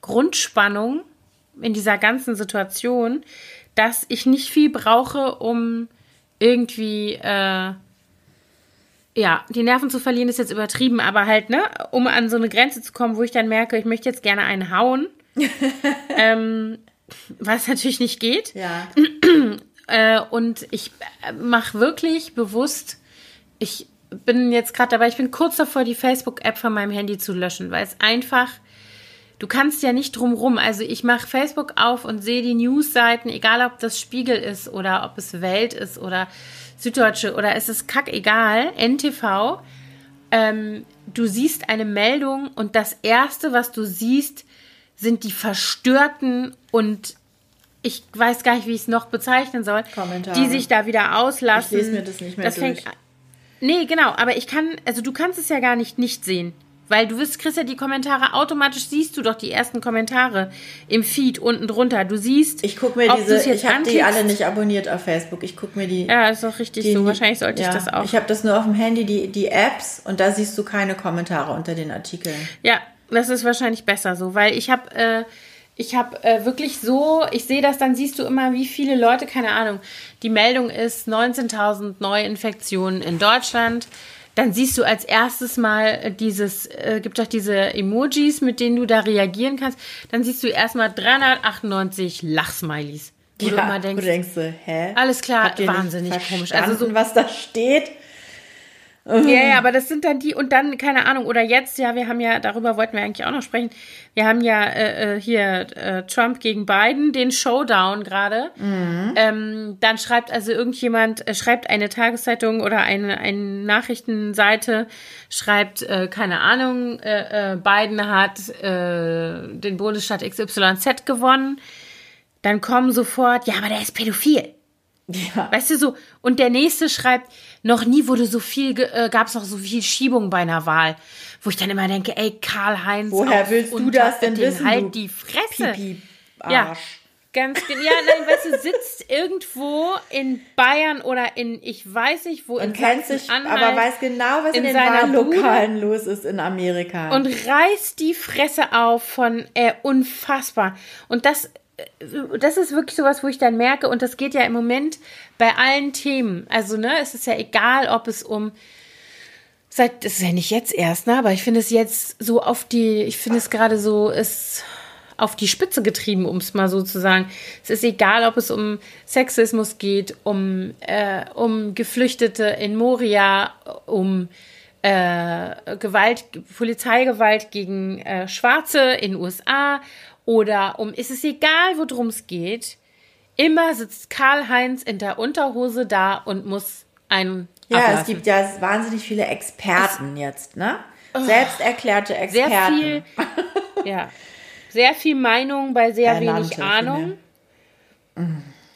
Grundspannung in dieser ganzen Situation, dass ich nicht viel brauche, um irgendwie, äh, ja, die Nerven zu verlieren ist jetzt übertrieben, aber halt, ne, um an so eine Grenze zu kommen, wo ich dann merke, ich möchte jetzt gerne einen hauen. (laughs) ähm, was natürlich nicht geht. Ja. (clears throat) Äh, und ich äh, mache wirklich bewusst, ich bin jetzt gerade dabei, ich bin kurz davor, die Facebook-App von meinem Handy zu löschen, weil es einfach, du kannst ja nicht drumrum. Also ich mache Facebook auf und sehe die News-Seiten, egal ob das Spiegel ist oder ob es Welt ist oder Süddeutsche oder es ist kackegal, NTV. Ähm, du siehst eine Meldung und das Erste, was du siehst, sind die verstörten und ich weiß gar nicht, wie ich es noch bezeichnen soll, Kommentare. die sich da wieder auslassen. Ich lese mir das nicht mehr das durch. Fängt, nee, genau, aber ich kann, also du kannst es ja gar nicht nicht sehen. Weil du wirst, kriegst ja die Kommentare, automatisch siehst du doch die ersten Kommentare im Feed unten drunter. Du siehst. Ich gucke mir diese, ich habe die alle nicht abonniert auf Facebook. Ich gucke mir die. Ja, ist doch richtig die, so. Wahrscheinlich sollte ja, ich das auch. Ich habe das nur auf dem Handy, die, die Apps, und da siehst du keine Kommentare unter den Artikeln. Ja, das ist wahrscheinlich besser so, weil ich habe. Äh, ich habe äh, wirklich so, ich sehe das, dann siehst du immer, wie viele Leute, keine Ahnung, die Meldung ist 19.000 Neuinfektionen in Deutschland. Dann siehst du als erstes mal dieses, äh, gibt doch diese Emojis, mit denen du da reagieren kannst. Dann siehst du erstmal 398 Lachsmilies. Wo ja, du immer denkst, du denkst so, hä? Alles klar, wahnsinnig komisch. Also so, was da steht. Ja, ja, aber das sind dann die und dann, keine Ahnung, oder jetzt, ja, wir haben ja, darüber wollten wir eigentlich auch noch sprechen, wir haben ja äh, äh hier äh, Trump gegen Biden, den Showdown gerade. Mhm. Ähm, dann schreibt also irgendjemand, äh, schreibt eine Tageszeitung oder eine, eine Nachrichtenseite, schreibt, äh, keine Ahnung, äh, äh, Biden hat äh, den Bundesstaat XYZ gewonnen. Dann kommen sofort, ja, aber der ist pädophil. Ja. Weißt du so, und der nächste schreibt, noch nie wurde so viel, äh, gab es noch so viel Schiebung bei einer Wahl. Wo ich dann immer denke, ey, Karl-Heinz. Woher willst du das denn wissen? Halt die Fresse. Pipi -Arsch. Ja, ganz genau. Ja, nein, weißt du, sitzt (laughs) irgendwo in Bayern oder in, ich weiß nicht wo, und in kennt sich, aber weiß genau, was in, in den Wahllokalen los ist in Amerika. Und reißt die Fresse auf von, äh, unfassbar. Und das das ist wirklich sowas, wo ich dann merke, und das geht ja im Moment bei allen Themen. Also, ne, es ist ja egal, ob es um seit, das ist ja nicht jetzt erst, ne, aber ich finde es jetzt so auf die, ich finde es gerade so, ist auf die Spitze getrieben, um es mal so zu sagen. Es ist egal, ob es um Sexismus geht, um, äh, um Geflüchtete in Moria, um äh, Gewalt, Polizeigewalt gegen äh, Schwarze in USA, oder um, ist es egal, worum es geht, immer sitzt Karl-Heinz in der Unterhose da und muss einen. Ja, ablassen. es gibt ja wahnsinnig viele Experten es, jetzt, ne? Oh, Selbst erklärte Experten. Sehr viel, ja. Sehr viel Meinung bei sehr Ernannte, wenig Ahnung.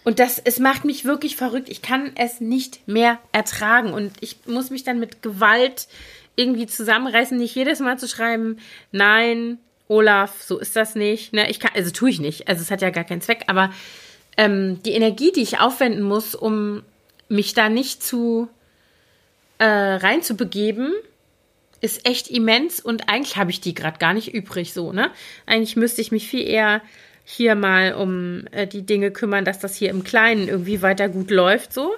Und das, es macht mich wirklich verrückt. Ich kann es nicht mehr ertragen. Und ich muss mich dann mit Gewalt irgendwie zusammenreißen, nicht jedes Mal zu schreiben, nein, Olaf, so ist das nicht. Ne, ich kann, also tue ich nicht. Also es hat ja gar keinen Zweck, aber ähm, die Energie, die ich aufwenden muss, um mich da nicht zu äh, reinzubegeben, ist echt immens und eigentlich habe ich die gerade gar nicht übrig so, ne? Eigentlich müsste ich mich viel eher hier mal um äh, die Dinge kümmern, dass das hier im Kleinen irgendwie weiter gut läuft so.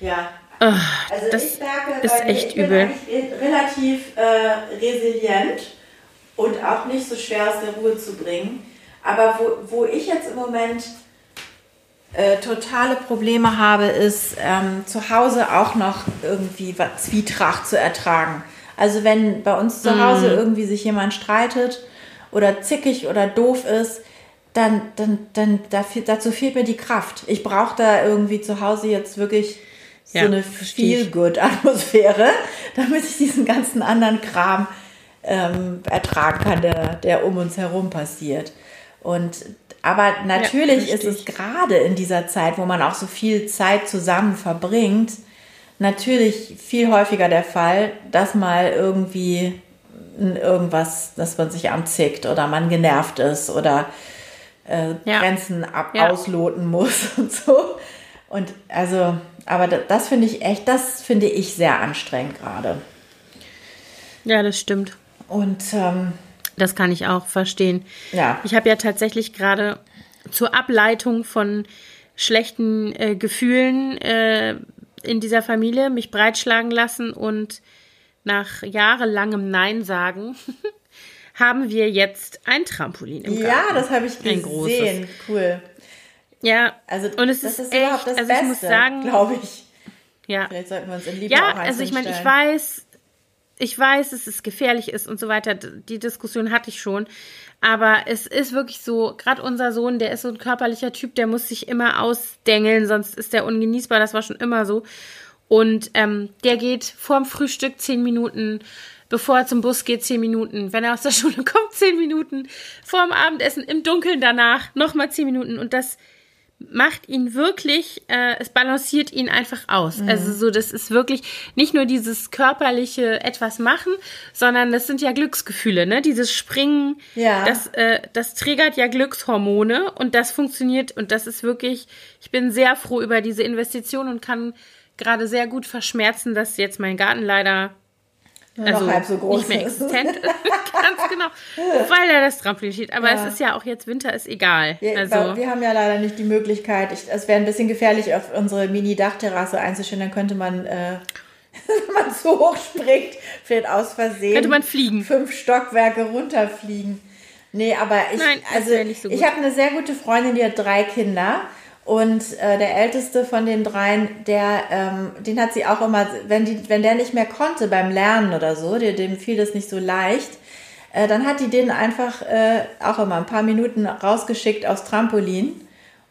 Ja. Oh, also das ich merke, ist echt ich bin übel. relativ äh, resilient und auch nicht so schwer aus der Ruhe zu bringen. Aber wo, wo ich jetzt im Moment äh, totale Probleme habe, ist ähm, zu Hause auch noch irgendwie Zwietracht zu ertragen. Also wenn bei uns zu Hause mm. irgendwie sich jemand streitet oder zickig oder doof ist, dann, dann, dann dazu fehlt mir die Kraft. Ich brauche da irgendwie zu Hause jetzt wirklich so ja, eine Feel-Good-Atmosphäre, (laughs) damit ich diesen ganzen anderen Kram ähm, ertragen kann, der, der um uns herum passiert. Und aber natürlich ja, ist es gerade in dieser Zeit, wo man auch so viel Zeit zusammen verbringt, natürlich viel häufiger der Fall, dass mal irgendwie irgendwas, dass man sich anzickt oder man genervt ist oder äh, ja. Grenzen ab ja. ausloten muss (laughs) und so. Und also, aber das, das finde ich echt, das finde ich sehr anstrengend gerade. Ja, das stimmt. Und ähm, das kann ich auch verstehen. Ja. Ich habe ja tatsächlich gerade zur Ableitung von schlechten äh, Gefühlen äh, in dieser Familie mich breitschlagen lassen und nach jahrelangem Nein sagen (laughs) haben wir jetzt ein Trampolin im Garten. Ja, das habe ich gesehen. Ein großes. Cool. Ja, also und es ist, ist echt, also Beste, ich muss sagen, glaube ich. Ja. Vielleicht sollten wir uns in Liebe Ja, also ich meine, ich weiß, ich weiß, dass es gefährlich ist und so weiter. Die Diskussion hatte ich schon. Aber es ist wirklich so, gerade unser Sohn, der ist so ein körperlicher Typ, der muss sich immer ausdengeln, sonst ist der ungenießbar. Das war schon immer so. Und ähm, der geht vorm Frühstück zehn Minuten, bevor er zum Bus geht, zehn Minuten. Wenn er aus der (laughs) Schule kommt, zehn Minuten. Vorm Abendessen, im Dunkeln danach, nochmal zehn Minuten. Und das macht ihn wirklich, äh, es balanciert ihn einfach aus. Mhm. Also so, das ist wirklich nicht nur dieses körperliche etwas machen, sondern das sind ja Glücksgefühle, ne? Dieses Springen, ja. das, äh, das triggert ja Glückshormone und das funktioniert und das ist wirklich, ich bin sehr froh über diese Investition und kann gerade sehr gut verschmerzen, dass jetzt mein Garten leider nur also halb so groß nicht mehr existent ist. (laughs) Ganz genau. Weil er das Trampolin steht. Aber ja. es ist ja auch jetzt Winter, ist egal. Wir, also. wir haben ja leider nicht die Möglichkeit. Ich, es wäre ein bisschen gefährlich, auf unsere Mini-Dachterrasse einzustellen. Dann könnte man, äh, (laughs) wenn man so hoch springt, vielleicht aus Versehen. Könnte man fliegen. Fünf Stockwerke runterfliegen. Nee, aber ich, Nein, also, so ich habe eine sehr gute Freundin, die hat drei Kinder. Und äh, der älteste von den dreien, der, ähm, den hat sie auch immer, wenn, die, wenn der nicht mehr konnte beim Lernen oder so, der, dem fiel das nicht so leicht, äh, dann hat die den einfach äh, auch immer ein paar Minuten rausgeschickt aufs Trampolin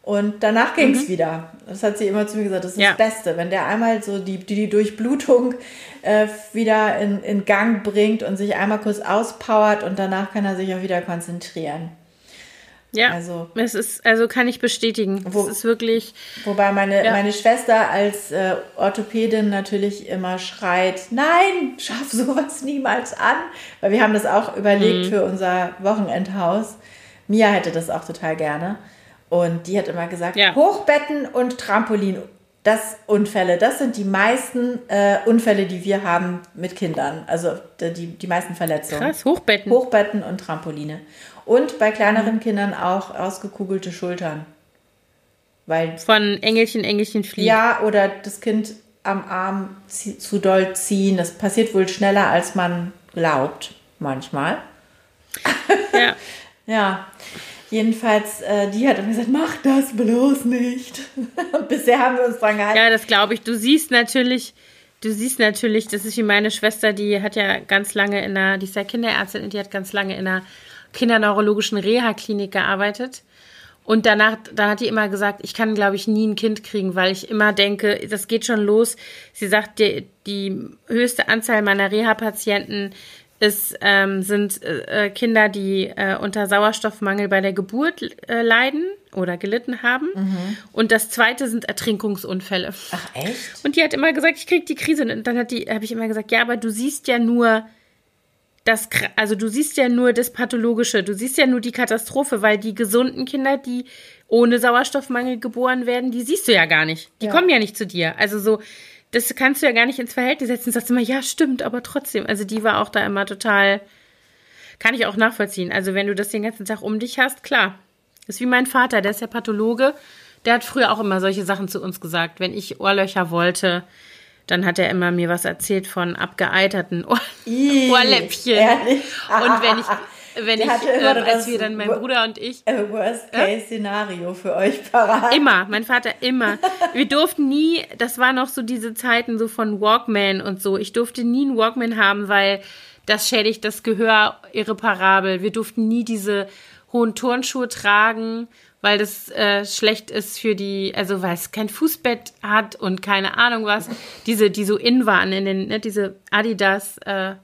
und danach ging es mhm. wieder. Das hat sie immer zu mir gesagt, das ist ja. das Beste. Wenn der einmal so die, die, die Durchblutung äh, wieder in, in Gang bringt und sich einmal kurz auspowert und danach kann er sich auch wieder konzentrieren. Ja, also, es ist, also kann ich bestätigen. Wo, es ist wirklich. Wobei meine, ja. meine Schwester als äh, Orthopädin natürlich immer schreit: Nein, schaff sowas niemals an. Weil wir haben das auch überlegt mhm. für unser Wochenendhaus. Mia hätte das auch total gerne. Und die hat immer gesagt: ja. Hochbetten und Trampolin. Das Unfälle, das sind die meisten äh, Unfälle, die wir haben mit Kindern. Also die, die meisten Verletzungen. Krass, Hochbetten. Hochbetten und Trampoline. Und bei kleineren Kindern auch ausgekugelte Schultern. Weil Von Engelchen, Engelchen fliegen. Ja, oder das Kind am Arm zu doll ziehen. Das passiert wohl schneller, als man glaubt, manchmal. Ja. (laughs) ja. Jedenfalls, äh, die hat immer gesagt, mach das bloß nicht. (laughs) Bisher haben wir uns dran gehalten. Ja, das glaube ich. Du siehst natürlich, du siehst natürlich, das ist wie meine Schwester, die hat ja ganz lange in der, die ist ja Kinderärztin und die hat ganz lange in der kinderneurologischen Reha-Klinik gearbeitet. Und danach, dann hat die immer gesagt, ich kann, glaube ich, nie ein Kind kriegen, weil ich immer denke, das geht schon los. Sie sagt, die, die höchste Anzahl meiner Reha-Patienten ist, ähm, sind äh, Kinder, die äh, unter Sauerstoffmangel bei der Geburt äh, leiden oder gelitten haben. Mhm. Und das zweite sind Ertrinkungsunfälle. Ach echt? Und die hat immer gesagt, ich kriege die Krise. Und dann hat die, habe ich immer gesagt, ja, aber du siehst ja nur das, also du siehst ja nur das Pathologische, du siehst ja nur die Katastrophe, weil die gesunden Kinder, die ohne Sauerstoffmangel geboren werden, die siehst du ja gar nicht. Die ja. kommen ja nicht zu dir. Also so, das kannst du ja gar nicht ins Verhältnis setzen. Du sagst immer, ja, stimmt, aber trotzdem. Also die war auch da immer total, kann ich auch nachvollziehen. Also wenn du das den ganzen Tag um dich hast, klar. Das ist wie mein Vater, der ist ja Pathologe. Der hat früher auch immer solche Sachen zu uns gesagt. Wenn ich Ohrlöcher wollte, dann hat er immer mir was erzählt von abgeeiterten Ohr Ii, Ohrläppchen. Ehrlich? Und wenn ich, (laughs) wenn ich, äh, als wir dann, mein Bruder und ich. Worst-Case-Szenario äh? für euch parat. Immer, mein Vater immer. Wir durften nie, das war noch so diese Zeiten so von Walkman und so. Ich durfte nie einen Walkman haben, weil das schädigt das Gehör irreparabel. Wir durften nie diese hohen Turnschuhe tragen weil das äh, schlecht ist für die, also weil es kein Fußbett hat und keine Ahnung was, diese, die so in waren in den, ne, diese Adidas äh,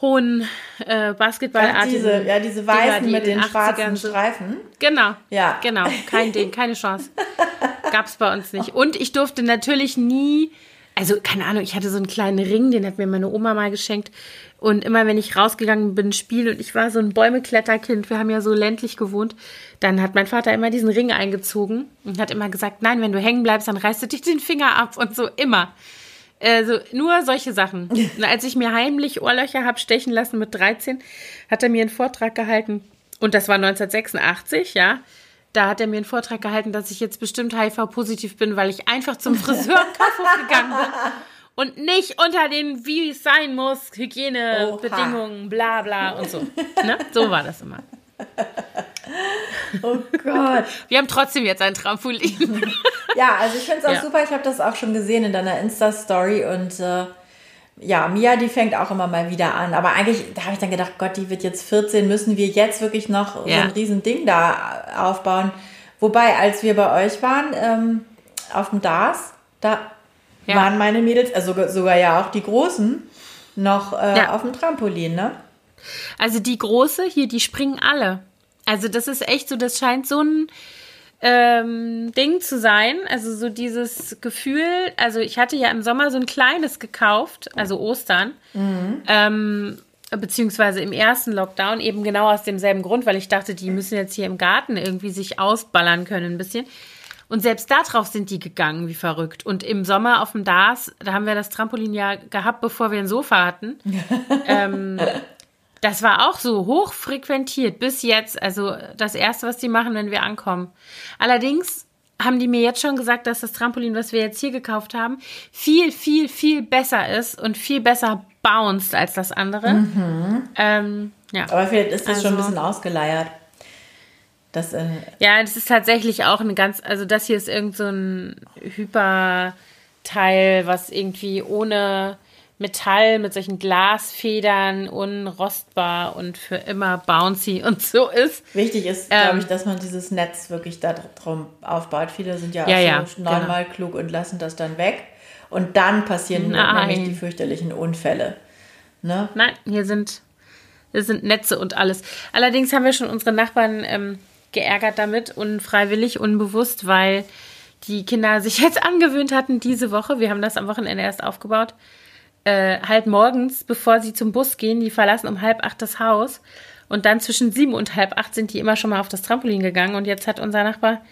hohen äh, Basketballartigen. Diese, ja, diese weißen die mit den, den schwarzen Streifen. Genau. Ja. Genau. Kein Ding, keine Chance. (laughs) Gab's bei uns nicht. Und ich durfte natürlich nie, also keine Ahnung, ich hatte so einen kleinen Ring, den hat mir meine Oma mal geschenkt. Und immer wenn ich rausgegangen bin, Spiel und ich war so ein Bäumekletterkind, wir haben ja so ländlich gewohnt, dann hat mein Vater immer diesen Ring eingezogen und hat immer gesagt, nein, wenn du hängen bleibst, dann reißt du dich den Finger ab und so immer. Also nur solche Sachen. Und als ich mir heimlich Ohrlöcher habe stechen lassen mit 13, hat er mir einen Vortrag gehalten. Und das war 1986, ja. Da hat er mir einen Vortrag gehalten, dass ich jetzt bestimmt HIV-positiv bin, weil ich einfach zum Friseur (laughs) gegangen bin und nicht unter den, wie es sein muss, Hygienebedingungen, bla bla und so. Ne? So war das immer. Oh Gott. Wir haben trotzdem jetzt ein Trampolin. ja, also ich finde es auch ja. super. Ich habe das auch schon gesehen in deiner Insta-Story und äh, ja, Mia, die fängt auch immer mal wieder an. Aber eigentlich, da habe ich dann gedacht, Gott, die wird jetzt 14, müssen wir jetzt wirklich noch ja. so ein riesen Ding da aufbauen. Wobei, als wir bei euch waren, ähm, auf dem DAS, da ja. waren meine Mädels, also sogar ja auch die Großen, noch äh, ja. auf dem Trampolin, ne? Also die Große hier, die springen alle. Also das ist echt so, das scheint so ein ähm, Ding zu sein. Also so dieses Gefühl, also ich hatte ja im Sommer so ein kleines gekauft, also Ostern. Mhm. Ähm, beziehungsweise im ersten Lockdown eben genau aus demselben Grund, weil ich dachte, die müssen jetzt hier im Garten irgendwie sich ausballern können ein bisschen. Und selbst darauf sind die gegangen, wie verrückt. Und im Sommer auf dem DAS, da haben wir das Trampolin ja gehabt, bevor wir ein Sofa hatten. (laughs) ähm, das war auch so hoch frequentiert bis jetzt. Also das Erste, was die machen, wenn wir ankommen. Allerdings haben die mir jetzt schon gesagt, dass das Trampolin, was wir jetzt hier gekauft haben, viel, viel, viel besser ist und viel besser bounced als das andere. Mhm. Ähm, ja. Aber vielleicht ist das also, schon ein also bisschen ausgeleiert. Das, äh ja, das ist tatsächlich auch eine ganz, also das hier ist irgend so ein Hyperteil, was irgendwie ohne Metall mit solchen Glasfedern unrostbar und für immer bouncy (laughs) und so ist. Wichtig ist, ähm, glaube ich, dass man dieses Netz wirklich da drum aufbaut. Viele sind ja, ja auch so ja, normal genau. klug und lassen das dann weg. Und dann passieren nämlich die fürchterlichen Unfälle. Ne? Nein, hier sind Es sind Netze und alles. Allerdings haben wir schon unsere Nachbarn ähm, geärgert damit, unfreiwillig, unbewusst, weil die Kinder sich (laughs) jetzt angewöhnt hatten diese Woche. Wir haben das am Wochenende erst aufgebaut. Äh, halt morgens, bevor sie zum Bus gehen, die verlassen um halb acht das Haus. Und dann zwischen sieben und halb acht sind die immer schon mal auf das Trampolin gegangen. Und jetzt hat unser Nachbar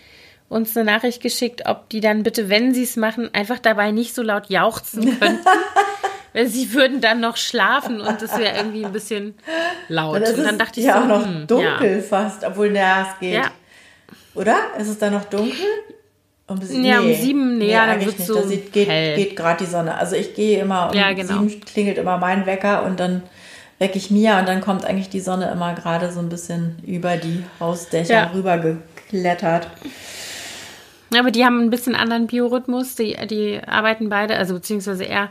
uns eine Nachricht geschickt, ob die dann bitte, wenn sie es machen, einfach dabei nicht so laut jauchzen könnten. (laughs) Weil sie würden dann noch schlafen und das wäre irgendwie ein bisschen laut. Und, und dann dachte ich ja so, auch noch hm, dunkel ja. fast, obwohl ja, es geht. Ja. Oder? Ist es dann noch dunkel? Um, bis- Ja, um sieben, nee, ja, dann eigentlich wird's nicht. Da so sieht, geht, hell. geht gerade die Sonne. Also ich gehe immer um Ja, genau. sieben klingelt immer mein Wecker und dann wecke ich Mia und dann kommt eigentlich die Sonne immer gerade so ein bisschen über die Hausdächer Ja. rüber geklettert. Aber die haben ein bisschen anderen Biorhythmus. Die, die arbeiten beide, also beziehungsweise er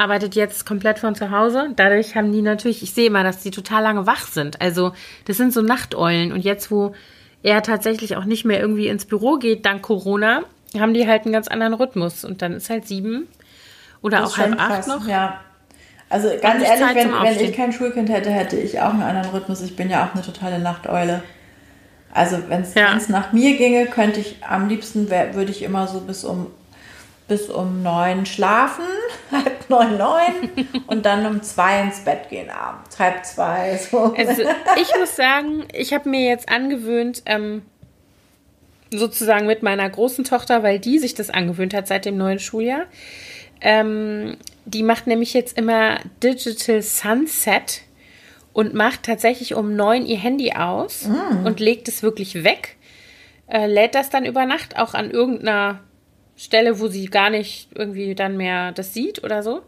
arbeitet jetzt komplett von zu Hause. Dadurch haben die natürlich, ich sehe immer, dass die total lange wach sind. Also das sind so Nachteulen. Und jetzt, wo er tatsächlich auch nicht mehr irgendwie ins Büro geht, dank Corona, haben die halt einen ganz anderen Rhythmus. Und dann ist halt sieben oder Das auch halb acht krass, noch. Ja. Also ganz ehrlich, Zeit wenn, wenn ich kein Schulkind hätte, hätte ich auch einen anderen Rhythmus. Ich bin ja auch eine totale Nachteule. Also wenn es Ja. nach mir ginge, könnte ich am liebsten, wär, würde ich immer so bis um bis um neun schlafen, (laughs) halb neun, neun (laughs) und dann um zwei ins Bett gehen abends, halb zwei. So. Also (laughs) ich muss sagen, ich habe mir jetzt angewöhnt, ähm, sozusagen mit meiner großen Tochter, weil die sich das angewöhnt hat seit dem neuen Schuljahr. Ähm, die macht nämlich jetzt immer Digital Sunset und macht tatsächlich um neun ihr Handy aus und legt es wirklich weg. Äh, lädt das dann über Nacht auch an irgendeiner Stelle, wo sie gar nicht irgendwie dann mehr das sieht oder so.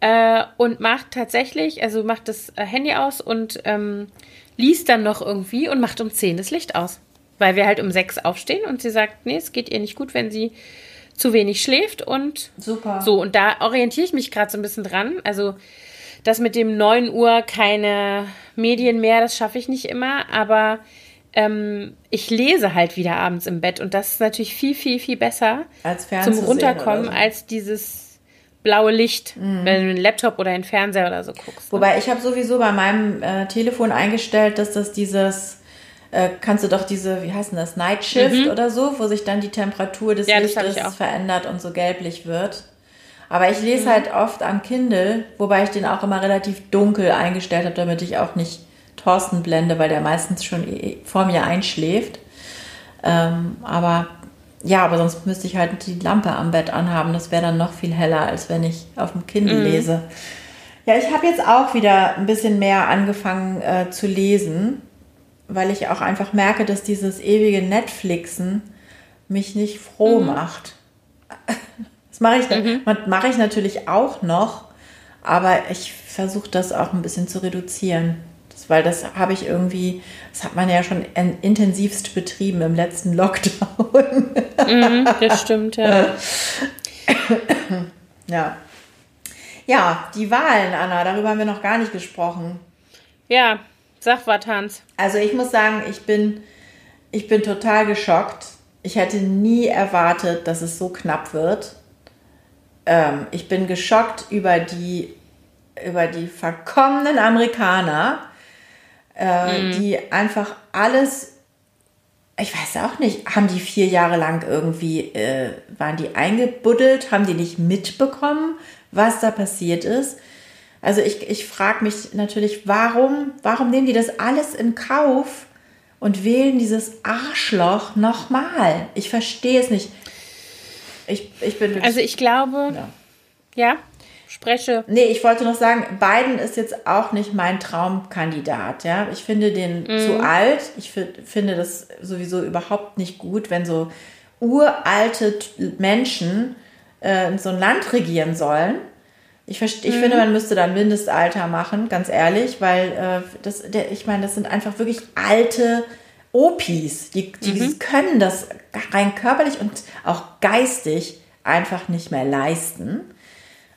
Äh, und macht tatsächlich, also macht das äh, Handy aus und ähm, liest dann noch irgendwie und macht um 10 das Licht aus. Weil wir halt um 6 aufstehen und sie sagt, nee, es geht ihr nicht gut, wenn sie zu wenig schläft und Super. so. Und da orientiere ich mich gerade so ein bisschen dran. Also das mit dem 9 Uhr keine Medien mehr, das schaffe ich nicht immer, aber ähm, ich lese halt wieder abends im Bett und das ist natürlich viel, viel, viel besser zum Runterkommen so. als dieses blaue Licht, wenn du einen Laptop oder einen Fernseher oder so guckst. ne? Wobei ich habe sowieso bei meinem äh, Telefon eingestellt, dass das dieses, äh, kannst du doch diese, wie heißt denn das, Night Shift oder so, wo sich dann die Temperatur des Mhm. Ja, Lichtes verändert und so gelblich wird. Aber ich Mhm. lese halt oft am Kindle, wobei ich den auch immer relativ dunkel eingestellt habe, damit ich auch nicht Thorsten blende, weil der meistens schon vor mir einschläft. Ähm, aber ja, aber sonst müsste ich halt die Lampe am Bett anhaben. Das wäre dann noch viel heller, als wenn ich auf dem Kindle lese. Ja, ich habe jetzt auch wieder ein bisschen mehr angefangen äh, zu lesen, weil ich auch einfach merke, dass dieses ewige Netflixen mich nicht froh macht. (laughs) Das mache ich, mache ich natürlich auch noch, aber ich versuche das auch ein bisschen zu reduzieren. Weil das habe ich irgendwie, das hat man ja schon in, intensivst betrieben im letzten Lockdown. Das stimmt, ja. (laughs) ja. Ja, die Wahlen, Anna, darüber haben wir noch gar nicht gesprochen. Ja, sag was, Hans. Also ich muss sagen, ich bin, ich bin total geschockt. Ich hätte nie erwartet, dass es so knapp wird. Ähm, ich bin geschockt über die, über die verkommenen Amerikaner, äh, die einfach alles, ich weiß auch nicht, haben die vier Jahre lang irgendwie, äh, waren die eingebuddelt, haben die nicht mitbekommen, was da passiert ist? Also ich, ich frage mich natürlich, warum, warum nehmen die das alles in Kauf und wählen dieses Arschloch nochmal? Ich verstehe es nicht. Ich, ich bin Also ich glaube, ja. ja, spreche. Nee, ich wollte noch sagen, Biden ist jetzt auch nicht mein Traumkandidat. Ja? Ich finde den zu alt. Ich fi- finde das sowieso überhaupt nicht gut, wenn so uralte Menschen äh, so ein Land regieren sollen. Ich, verste- ich finde, man müsste da ein Mindestalter machen, ganz ehrlich, weil äh, das, der, ich meine, das sind einfach wirklich alte Opis. Die, die können das rein körperlich und auch geistig einfach nicht mehr leisten.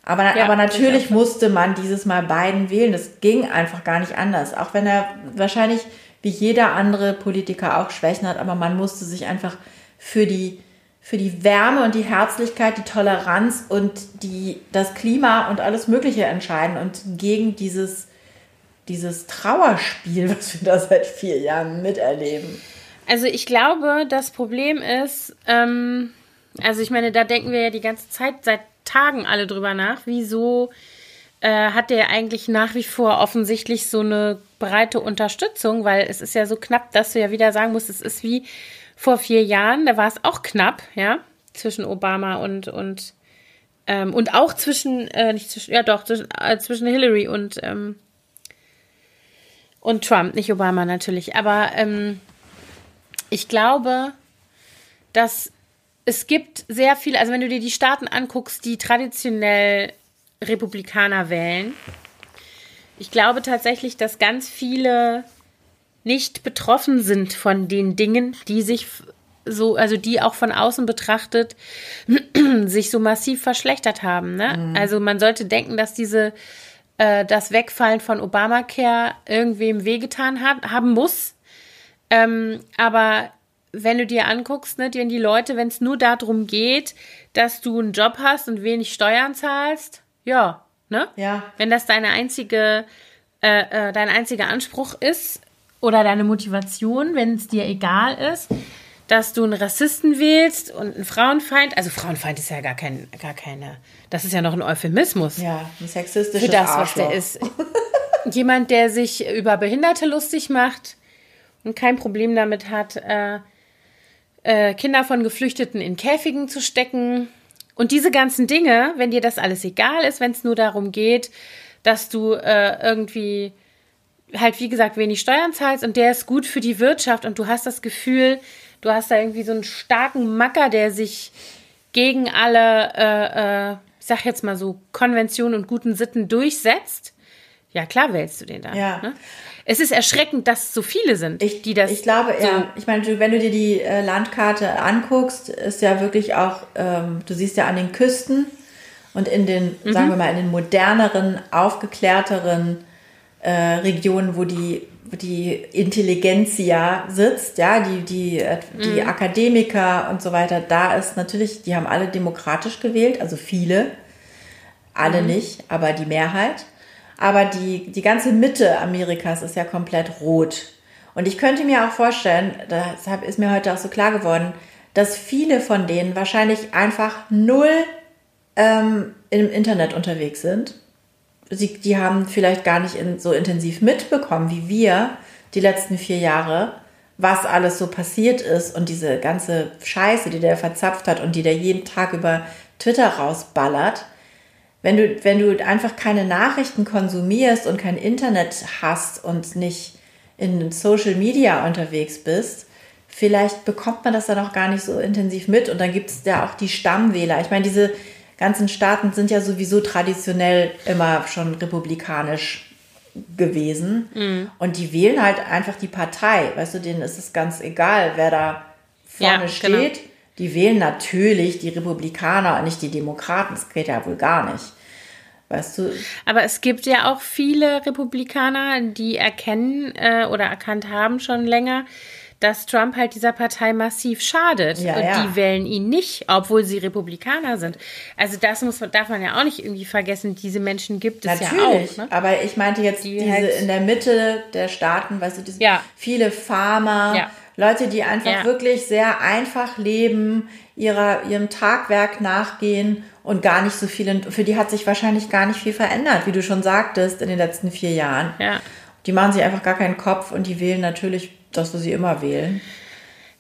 Aber, Ja, aber natürlich musste man dieses Mal Biden wählen. Das ging einfach gar nicht anders. Auch wenn er wahrscheinlich wie jeder andere Politiker auch Schwächen hat, aber man musste sich einfach für die, für die Wärme und die Herzlichkeit, die Toleranz und die, das Klima und alles Mögliche entscheiden und gegen dieses, dieses Trauerspiel, was wir da seit vier Jahren miterleben. Also ich glaube, das Problem ist, ähm, also ich meine, da denken wir ja die ganze Zeit seit Tagen alle drüber nach, wieso äh, hat der eigentlich nach wie vor offensichtlich so eine breite Unterstützung, weil es ist ja so knapp, dass du ja wieder sagen musst, es ist wie vor vier Jahren, da war es auch knapp, ja, zwischen Obama und, und, ähm, und auch zwischen, äh, nicht zwischen, ja doch, zwischen, äh, zwischen Hillary und, ähm, und Trump, nicht Obama natürlich, aber ähm, ich glaube, dass es gibt sehr viele, also wenn du dir die Staaten anguckst, die traditionell Republikaner wählen, ich glaube tatsächlich, dass ganz viele nicht betroffen sind von den Dingen, die sich so, also die auch von außen betrachtet, (clears throat) sich so massiv verschlechtert haben. Ne? Mhm. Also man sollte denken, dass diese äh, das Wegfallen von Obamacare irgendwem wehgetan hat, haben muss. Ähm, aber wenn du dir anguckst, ne, die, die Leute, wenn es nur darum geht, dass du einen Job hast und wenig Steuern zahlst, ja, ne? Ja. Wenn das deine einzige, äh, äh, dein einziger Anspruch ist oder deine Motivation, wenn es dir egal ist, dass du einen Rassisten wählst und einen Frauenfeind, also Frauenfeind ist ja gar kein, gar keine, das ist ja noch ein Euphemismus. Ja, ein sexistisches Für das, Arschloch. was der ist. Jemand, der sich über Behinderte lustig macht und kein Problem damit hat, äh, äh, Kinder von Geflüchteten in Käfigen zu stecken. Und diese ganzen Dinge, wenn dir das alles egal ist, wenn es nur darum geht, dass du äh, irgendwie halt, wie gesagt, wenig Steuern zahlst und der ist gut für die Wirtschaft und du hast das Gefühl, du hast da irgendwie so einen starken Macker, der sich gegen alle, äh, äh, ich sag jetzt mal so, Konventionen und guten Sitten durchsetzt. Ja, klar wählst du den da. Ja. Ne? Es ist erschreckend, dass es so viele sind, Ich, die das. ich glaube, so, ja. Ich meine, du- wenn du dir die äh, Landkarte anguckst, ist ja wirklich auch, ähm, du siehst ja an den Küsten und in den, Mhm. sagen wir mal, in den moderneren, aufgeklärteren äh, Regionen, wo die, die Intelligenzia sitzt, ja, die, die, äh, die Mhm. Akademiker und so weiter, da ist natürlich, die haben alle demokratisch gewählt, also viele, alle nicht, aber die Mehrheit. Aber die, die ganze Mitte Amerikas ist ja komplett rot. Und ich könnte mir auch vorstellen, deshalb ist mir heute auch so klar geworden, dass viele von denen wahrscheinlich einfach null ähm, im Internet unterwegs sind. Sie, die haben vielleicht gar nicht in, so intensiv mitbekommen wie wir die letzten vier Jahre, was alles so passiert ist und diese ganze Scheiße, die der verzapft hat und die der jeden Tag über Twitter rausballert. Wenn du, wenn du einfach keine Nachrichten konsumierst und kein Internet hast und nicht in Social Media unterwegs bist, vielleicht bekommt man das dann auch gar nicht so intensiv mit. Und dann gibt es ja auch die Stammwähler. Ich meine, diese ganzen Staaten sind ja sowieso traditionell immer schon republikanisch gewesen. Und die wählen halt einfach die Partei. Weißt du, denen ist es ganz egal, wer da vorne Ja, steht. genau. Die wählen natürlich die Republikaner und nicht die Demokraten. Das geht ja wohl gar nicht. Weißt du, Aber es gibt ja auch viele Republikaner, die erkennen äh, oder erkannt haben schon länger, dass Trump halt dieser Partei massiv schadet. Ja, und ja. die wählen ihn nicht, obwohl sie Republikaner sind. Also das muss darf man ja auch nicht irgendwie vergessen. Diese Menschen gibt es Natürlich, ja auch. Ne? aber ich meinte jetzt Die diese halt- in der Mitte der Staaten, weißt du, diese Ja. viele Farmer. Leute, die einfach Ja. wirklich sehr einfach leben, ihrer, ihrem Tagwerk nachgehen und gar nicht so viel, für die hat sich wahrscheinlich gar nicht viel verändert, wie du schon sagtest, in den letzten vier Jahren. Ja. Die machen sich einfach gar keinen Kopf und die wählen natürlich das, was sie immer wählen.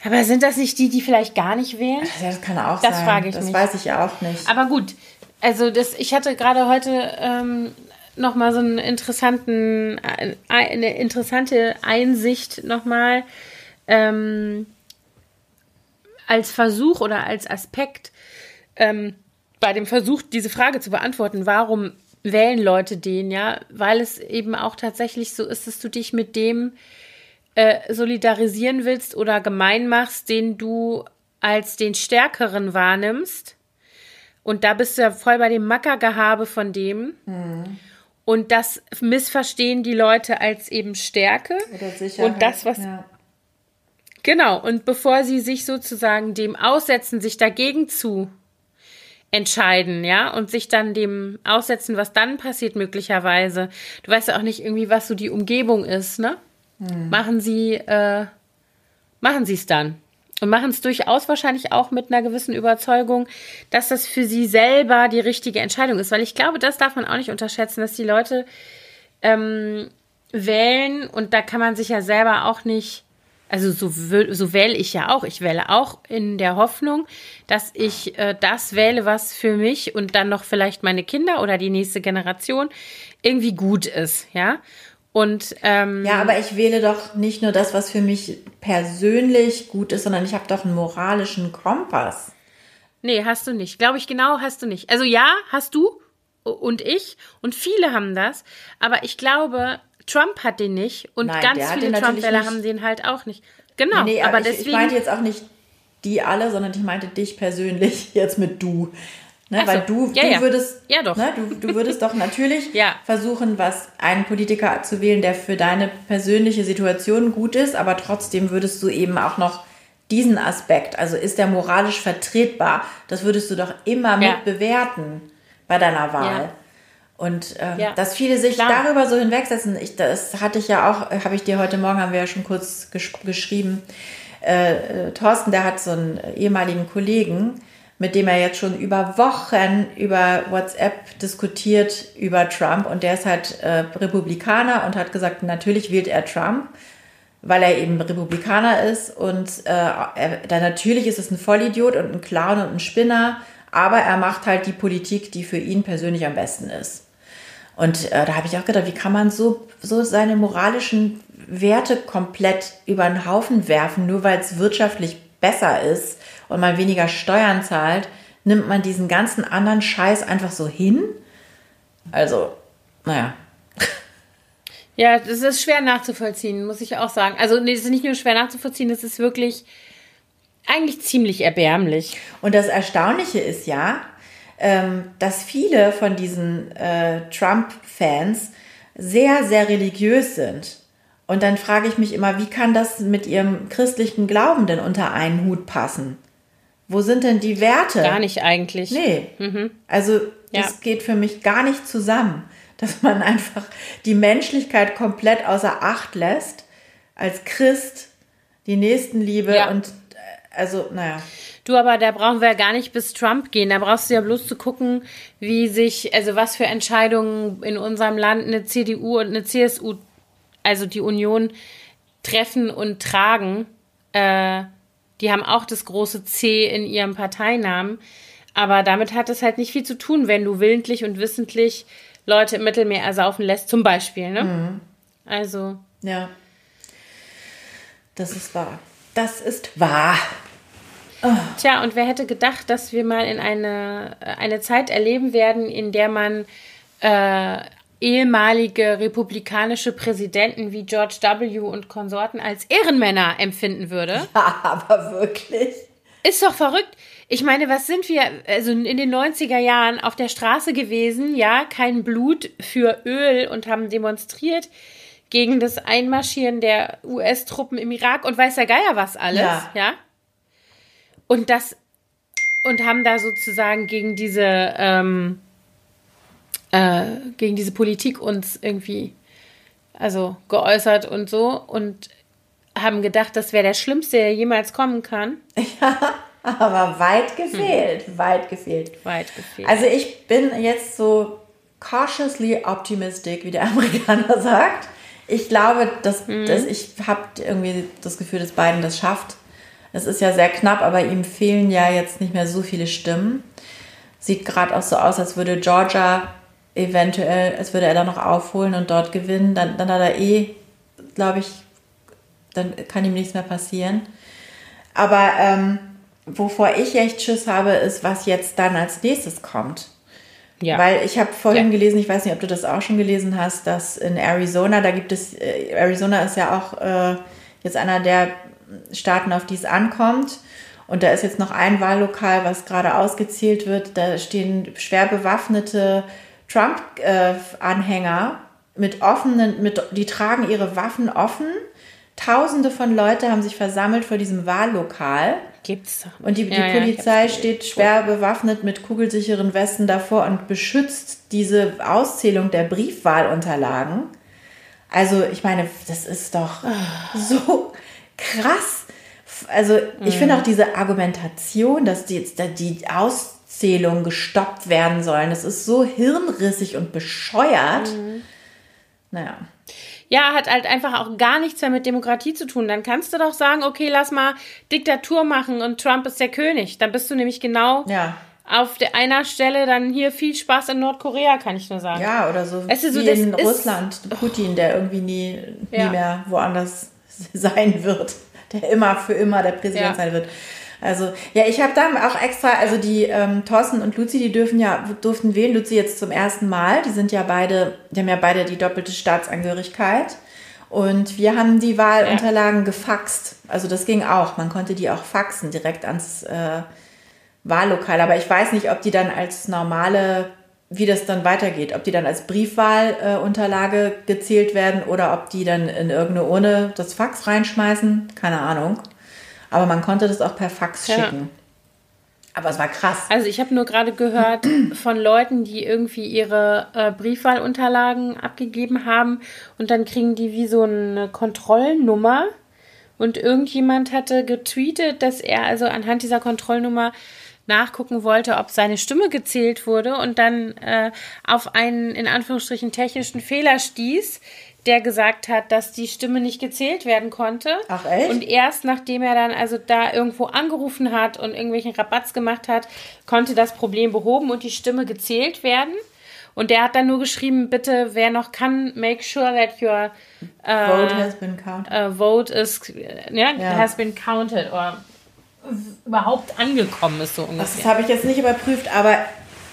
Aber sind das nicht die, die vielleicht gar nicht wählen? Das kann auch Das sein. frage ich das mich. weiß ich auch nicht. Aber gut, also das, ich hatte gerade heute ähm, noch mal so einen interessanten, äh, eine interessante Einsicht noch mal ähm, als Versuch oder als Aspekt ähm, bei dem Versuch, diese Frage zu beantworten, warum wählen Leute den, ja, weil es eben auch tatsächlich so ist, dass du dich mit dem äh, solidarisieren willst oder gemein machst, den du als den Stärkeren wahrnimmst. Und da bist du ja voll bei dem Mackergehabe von dem. Und das missverstehen die Leute als eben Stärke. Und das, was ja. Genau, und bevor sie sich sozusagen dem aussetzen, sich dagegen zu entscheiden, ja, und sich dann dem aussetzen, was dann passiert möglicherweise. Du weißt ja auch nicht irgendwie, was so die Umgebung ist, ne? Hm. Machen sie, äh, machen sie es dann. Und machen es durchaus wahrscheinlich auch mit einer gewissen Überzeugung, dass das für sie selber die richtige Entscheidung ist. Weil ich glaube, das darf man auch nicht unterschätzen, dass die Leute ähm, wählen und da kann man sich ja selber auch nicht also so, so wähle ich ja auch. Ich wähle auch in der Hoffnung, dass ich äh, das wähle, was für mich und dann noch vielleicht meine Kinder oder die nächste Generation irgendwie gut ist, ja. Und ähm, ja, aber ich wähle doch nicht nur das, was für mich persönlich gut ist, sondern ich habe doch einen moralischen Kompass. Nee, hast du nicht. Glaube ich genau, hast du nicht. Also ja, hast du und ich und viele haben das, aber ich glaube, Trump hat den nicht und Nein, ganz viele Trump-Wähler haben den halt auch nicht. Genau, nee, nee, aber, aber ich, deswegen. Ich meinte jetzt auch nicht die alle, sondern ich meinte dich persönlich (laughs) jetzt mit du. Ne, so. Weil du, ja, du ja. würdest, ja, doch. Ne, du, du würdest doch natürlich (laughs) ja. versuchen, was einen Politiker zu wählen, der für deine persönliche Situation gut ist, aber trotzdem würdest du eben auch noch diesen Aspekt, also ist der moralisch vertretbar, das würdest du doch immer mit bewerten bei deiner Wahl. Und ähm, ja, dass viele sich klar. darüber so hinwegsetzen, ich, das hatte ich ja auch, habe ich dir heute Morgen, haben wir ja schon kurz gesch geschrieben, äh, äh, Thorsten, der hat so einen ehemaligen Kollegen, mit dem er jetzt schon über Wochen über WhatsApp diskutiert über Trump und der ist halt äh, Republikaner und hat gesagt, natürlich wählt er Trump, weil er eben Republikaner ist und äh, er, da natürlich ist es ein Vollidiot und ein Clown und ein Spinner, aber er macht halt die Politik, die für ihn persönlich am besten ist. Und äh, da habe ich auch gedacht, wie kann man so, so seine moralischen Werte komplett über den Haufen werfen, nur weil es wirtschaftlich besser ist und man weniger Steuern zahlt, nimmt man diesen ganzen anderen Scheiß einfach so hin? Also, naja. Ja, das ist schwer nachzuvollziehen, muss ich auch sagen. Also, nee, das ist nicht nur schwer nachzuvollziehen, es ist wirklich eigentlich ziemlich erbärmlich. Und das Erstaunliche ist ja, dass viele von diesen äh, Trump-Fans sehr, sehr religiös sind. Und dann frage ich mich immer, wie kann das mit ihrem christlichen Glauben denn unter einen Hut passen? Wo sind denn die Werte? Gar nicht eigentlich. Nee. Mhm. Also das ja. geht für mich gar nicht zusammen, (laughs) dass man einfach die Menschlichkeit komplett außer Acht lässt, als Christ die Nächstenliebe ja. und äh, also, naja. Du, aber da brauchen wir ja gar nicht bis Trump gehen. Da brauchst du ja bloß zu gucken, wie sich, also was für Entscheidungen in unserem Land eine CDU und eine CSU, also die Union, treffen und tragen. Äh, die haben auch das große C in ihrem Parteinamen. Aber damit hat es halt nicht viel zu tun, wenn du willentlich und wissentlich Leute im Mittelmeer ersaufen lässt, zum Beispiel. Ne? Mhm. Also. Ja. Das ist wahr. Das ist wahr. Oh. Tja, und wer hätte gedacht, dass wir mal in eine, eine Zeit erleben werden, in der man äh, ehemalige republikanische Präsidenten wie George W. und Konsorten als Ehrenmänner empfinden würde? (laughs) Ja, aber wirklich. Ist doch verrückt. Ich meine, was sind wir, also in den 90er Jahren auf der Straße gewesen, ja, kein Blut für Öl und haben demonstriert gegen das Einmarschieren der US-Truppen im Irak und weiß der Geier was alles, ja. ja? Und das und haben da sozusagen gegen diese ähm, äh, gegen diese Politik uns irgendwie also geäußert und so und haben gedacht, das wäre der Schlimmste, der jemals kommen kann. (laughs) Ja, aber weit gefehlt, hm. weit gefehlt. Weit gefehlt. Also ich bin jetzt so cautiously optimistic, wie der (laughs) Amerikaner sagt. Ich glaube, dass, mhm. dass ich habe irgendwie das Gefühl, dass Biden das schafft. Es ist ja sehr knapp, aber ihm fehlen ja jetzt nicht mehr so viele Stimmen. Sieht gerade auch so aus, als würde Georgia eventuell, als würde er da noch aufholen und dort gewinnen. Dann, dann hat er eh, glaube ich, dann kann ihm nichts mehr passieren. Aber ähm, wovor ich echt Schiss habe, ist, was jetzt dann als nächstes kommt. Ja. Weil ich habe vorhin ja. gelesen, ich weiß nicht, ob du das auch schon gelesen hast, dass in Arizona, da gibt es, äh, Arizona ist ja auch äh, jetzt einer der Staaten, auf die es ankommt. Und da ist jetzt noch ein Wahllokal, was gerade ausgezählt wird. Da stehen schwer bewaffnete Trump-Anhänger mit offenen, mit, die tragen ihre Waffen offen. Tausende von Leuten haben sich versammelt vor diesem Wahllokal. Gibt's doch. Und die, die Ja, ja, Polizei hab's steht schwer bewaffnet mit kugelsicheren Westen davor und beschützt diese Auszählung der Briefwahlunterlagen. Also, ich meine, das ist doch so krass. Also, ich finde auch diese Argumentation, dass die, jetzt die Auszählungen gestoppt werden sollen, das ist so hirnrissig und bescheuert. Naja. Ja, hat halt einfach auch gar nichts mehr mit Demokratie zu tun. Dann kannst du doch sagen, okay, lass mal Diktatur machen und Trump ist der König. Dann bist du nämlich genau Ja. auf der einer Stelle dann hier viel Spaß in Nordkorea, kann ich nur sagen. Ja, oder so Weißt du, so wie in ist- Russland, Putin, der irgendwie nie, nie Ja. mehr woanders (laughs) sein wird, der immer für immer der Präsident Ja. sein wird. Also, ja, ich habe da auch extra, also die ähm, Thorsten und Luzi, die dürfen ja, durften wählen, Luzi jetzt zum ersten Mal, die sind ja beide, die haben ja beide die doppelte Staatsangehörigkeit. Und wir haben die Wahlunterlagen gefaxt. Also das ging auch. Man konnte die auch faxen direkt ans äh, Wahllokal. Aber ich weiß nicht, ob die dann als normale, wie das dann weitergeht, ob die dann als Briefwahlunterlage äh, gezählt werden oder ob die dann in irgendeine Urne das Fax reinschmeißen. Keine Ahnung. Aber man konnte das auch per Fax Ja. schicken. Aber es war krass. Also ich habe nur gerade gehört von Leuten, die irgendwie ihre äh, Briefwahlunterlagen abgegeben haben und dann kriegen die wie so eine Kontrollnummer und irgendjemand hatte getweetet, dass er also anhand dieser Kontrollnummer nachgucken wollte, ob seine Stimme gezählt wurde und dann äh, auf einen in Anführungsstrichen technischen Fehler stieß, der gesagt hat, dass die Stimme nicht gezählt werden konnte. Ach, echt? Und erst nachdem er dann also da irgendwo angerufen hat und irgendwelchen Rabatz gemacht hat, konnte das Problem behoben und die Stimme gezählt werden. Und der hat dann nur geschrieben, bitte, wer noch kann, make sure that your äh, Vote has been counted. äh, vote is, äh, ja, Ja. has been counted oder überhaupt angekommen ist so Das ungefähr. habe ich jetzt nicht überprüft, aber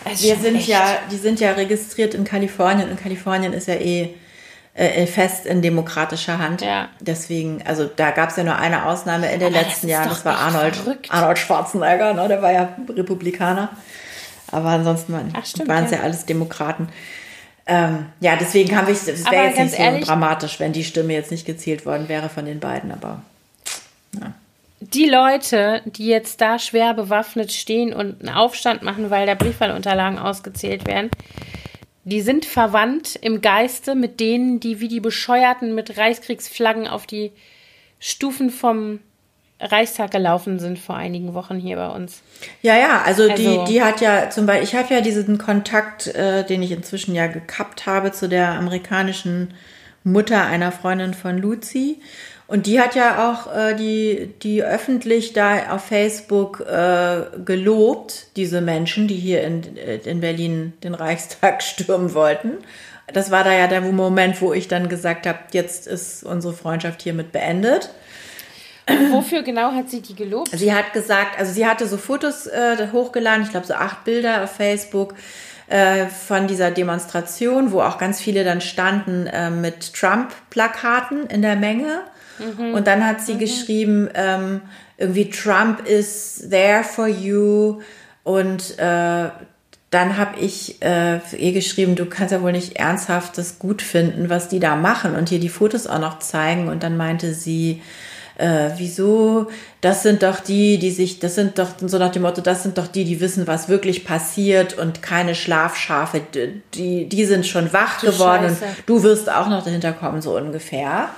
wir sind echt. ja, die sind ja registriert in Kalifornien und Kalifornien ist ja eh äh, fest in demokratischer Hand. Ja. Deswegen, also da gab es ja nur eine Ausnahme in den Aber das letzten Jahren, das war Arnold, verrückt. Arnold Schwarzenegger, ne? der war ja Republikaner. Aber ansonsten waren es ja. ja. alles Demokraten. Ähm, ja, deswegen habe ich, es wäre jetzt nicht so ehrlich- dramatisch, wenn die Stimme jetzt nicht gezählt worden wäre von den beiden, aber die Leute, die jetzt da schwer bewaffnet stehen und einen Aufstand machen, weil der Briefwahlunterlagen ausgezählt werden, die sind verwandt im Geiste mit denen, die wie die Bescheuerten mit Reichskriegsflaggen auf die Stufen vom Reichstag gelaufen sind vor einigen Wochen hier bei uns. Ja, ja, also, die, Also- die hat ja zum Beispiel, ich habe ja diesen Kontakt, äh, den ich inzwischen ja gekappt habe zu der amerikanischen Mutter einer Freundin von Luzi. Und die hat ja auch äh, die, die öffentlich da auf Facebook äh, gelobt, diese Menschen, die hier in, äh, in Berlin den Reichstag (laughs) stürmen wollten. Das war da ja der Moment, wo ich dann gesagt habe, jetzt ist unsere Freundschaft hiermit beendet. Und wofür genau hat sie die gelobt? Sie hat gesagt, also sie hatte so Fotos äh, hochgeladen, ich glaube so acht Bilder auf Facebook äh, von dieser Demonstration, wo auch ganz viele dann standen äh, mit Trump-Plakaten in der Menge. Und dann hat sie geschrieben, ähm, irgendwie Trump is there for you. Und äh, dann habe ich äh, für ihr geschrieben, du kannst ja wohl nicht ernsthaft das gut finden, was die da machen und hier die Fotos auch noch zeigen. Und dann meinte sie, äh, wieso, das sind doch die, die sich, das sind doch so nach dem Motto, das sind doch die, die wissen, was wirklich passiert und keine Schlafschafe, die, die sind schon wach Du geworden und Scheiße. du wirst auch noch dahinter kommen, so ungefähr.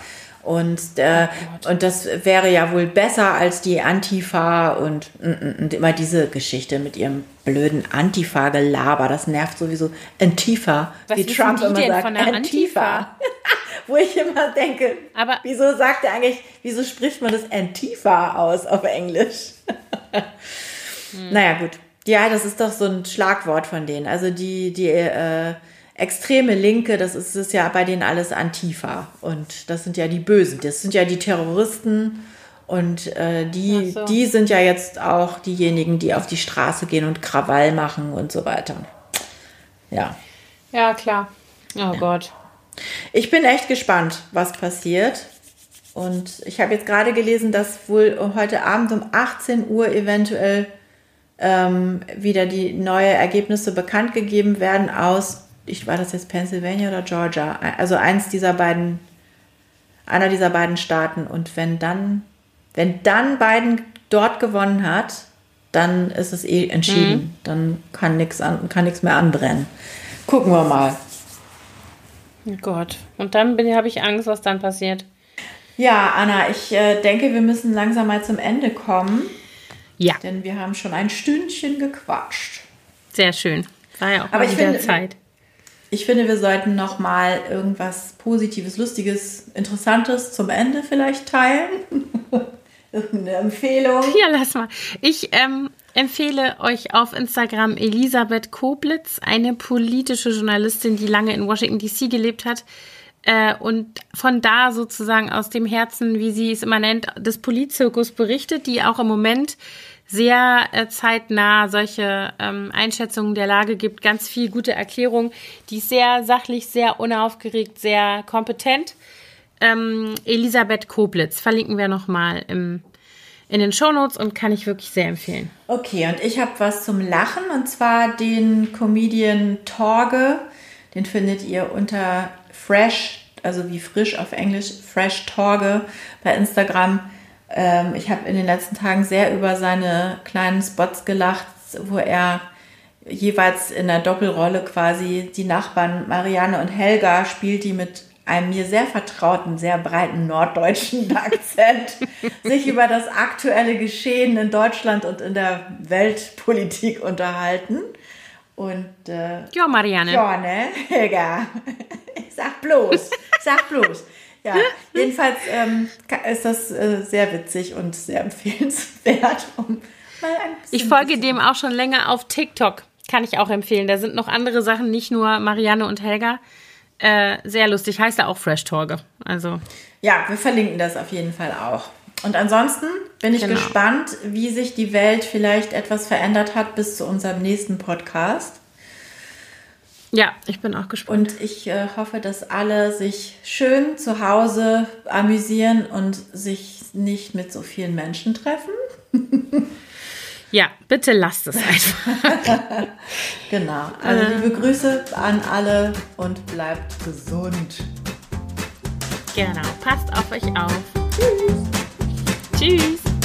Und, äh, und das wäre ja wohl besser als die Antifa und, und, und immer diese Geschichte mit ihrem blöden Antifa-Gelaber. Das nervt sowieso. Antifa, Was wie Trump die immer sagt. der Antifa? (laughs) Wo ich immer denke, Aber- wieso sagt er eigentlich, wieso spricht man das Antifa aus auf Englisch? Hm. (laughs) Naja, gut. Ja, das ist doch so ein Schlagwort von denen. Also die, die äh, extreme Linke, das ist, ist ja bei denen alles Antifa. Und das sind ja die Bösen. Das sind ja die Terroristen. Und äh, die, so. die sind ja jetzt auch diejenigen, die auf die Straße gehen und Krawall machen und so weiter. Ja. Ja, klar. Oh Gott. Ich bin echt gespannt, was passiert. Und ich habe jetzt gerade gelesen, dass wohl heute Abend um 18 Uhr eventuell ähm, wieder die neue Ergebnisse bekannt gegeben werden aus, ich war das jetzt Pennsylvania oder Georgia, also eins dieser beiden, einer dieser beiden Staaten. Und wenn dann, wenn dann Biden dort gewonnen hat, dann ist es eh entschieden. Mhm. Dann kann nichts kann nix mehr anbrennen. Gucken wir mal. Oh Gott. Und dann habe ich Angst, was dann passiert. Ja, Anna, ich äh, denke, wir müssen langsam mal zum Ende kommen. Ja. Denn wir haben schon ein Stündchen gequatscht. Sehr schön. War ja auch Aber mal ich wieder finde, Zeit. Ich finde, wir sollten noch mal irgendwas Positives, Lustiges, Interessantes zum Ende vielleicht teilen. (laughs) Irgendeine Empfehlung. Ja, lass mal. Ich ähm, empfehle euch auf Instagram Elisabeth Koblitz, eine politische Journalistin, die lange in Washington DC gelebt hat. Äh, und von da sozusagen aus dem Herzen, wie sie es immer nennt, des Politzirkus berichtet, die auch im Moment sehr äh, zeitnah solche ähm, Einschätzungen der Lage gibt. Ganz viel gute Erklärung. Die ist sehr sachlich, sehr unaufgeregt, sehr kompetent. Ähm, Elisabeth Koblitz verlinken wir nochmal in den Shownotes und kann ich wirklich sehr empfehlen. Okay, und ich habe was zum Lachen und zwar den Comedian Torge. Den findet ihr unter Fresh, also wie frisch auf Englisch, Fresh Torge bei Instagram. Ähm, ich habe in den letzten Tagen sehr über seine kleinen Spots gelacht, wo er jeweils in der Doppelrolle quasi die Nachbarn Marianne und Helga spielt, die mit einem mir sehr vertrauten, sehr breiten norddeutschen (laughs) Akzent sich über das aktuelle Geschehen in Deutschland und in der Weltpolitik unterhalten. Und äh, ja, Marianne. Ja, ne, (laughs) Helga. Sag bloß, sag bloß. Ja, jedenfalls ähm, ist das äh, sehr witzig und sehr (laughs) empfehlenswert. Um ich folge dem auch schon länger auf TikTok. Kann ich auch empfehlen. Da sind noch andere Sachen, nicht nur Marianne und Helga. Äh, sehr lustig. Heißt er auch Fresh Torge. Also. Ja, wir verlinken das auf jeden Fall auch. Und ansonsten bin ich genau. gespannt, wie sich die Welt vielleicht etwas verändert hat bis zu unserem nächsten Podcast. Ja, ich bin auch gespannt. Und ich äh, hoffe, dass alle sich schön zu Hause amüsieren und sich nicht mit so vielen Menschen treffen. (laughs) Ja, bitte lasst es einfach. (laughs) genau. Also ähm. liebe Grüße an alle und bleibt gesund. Genau. Passt auf euch auf. Tschüss. Tschüss.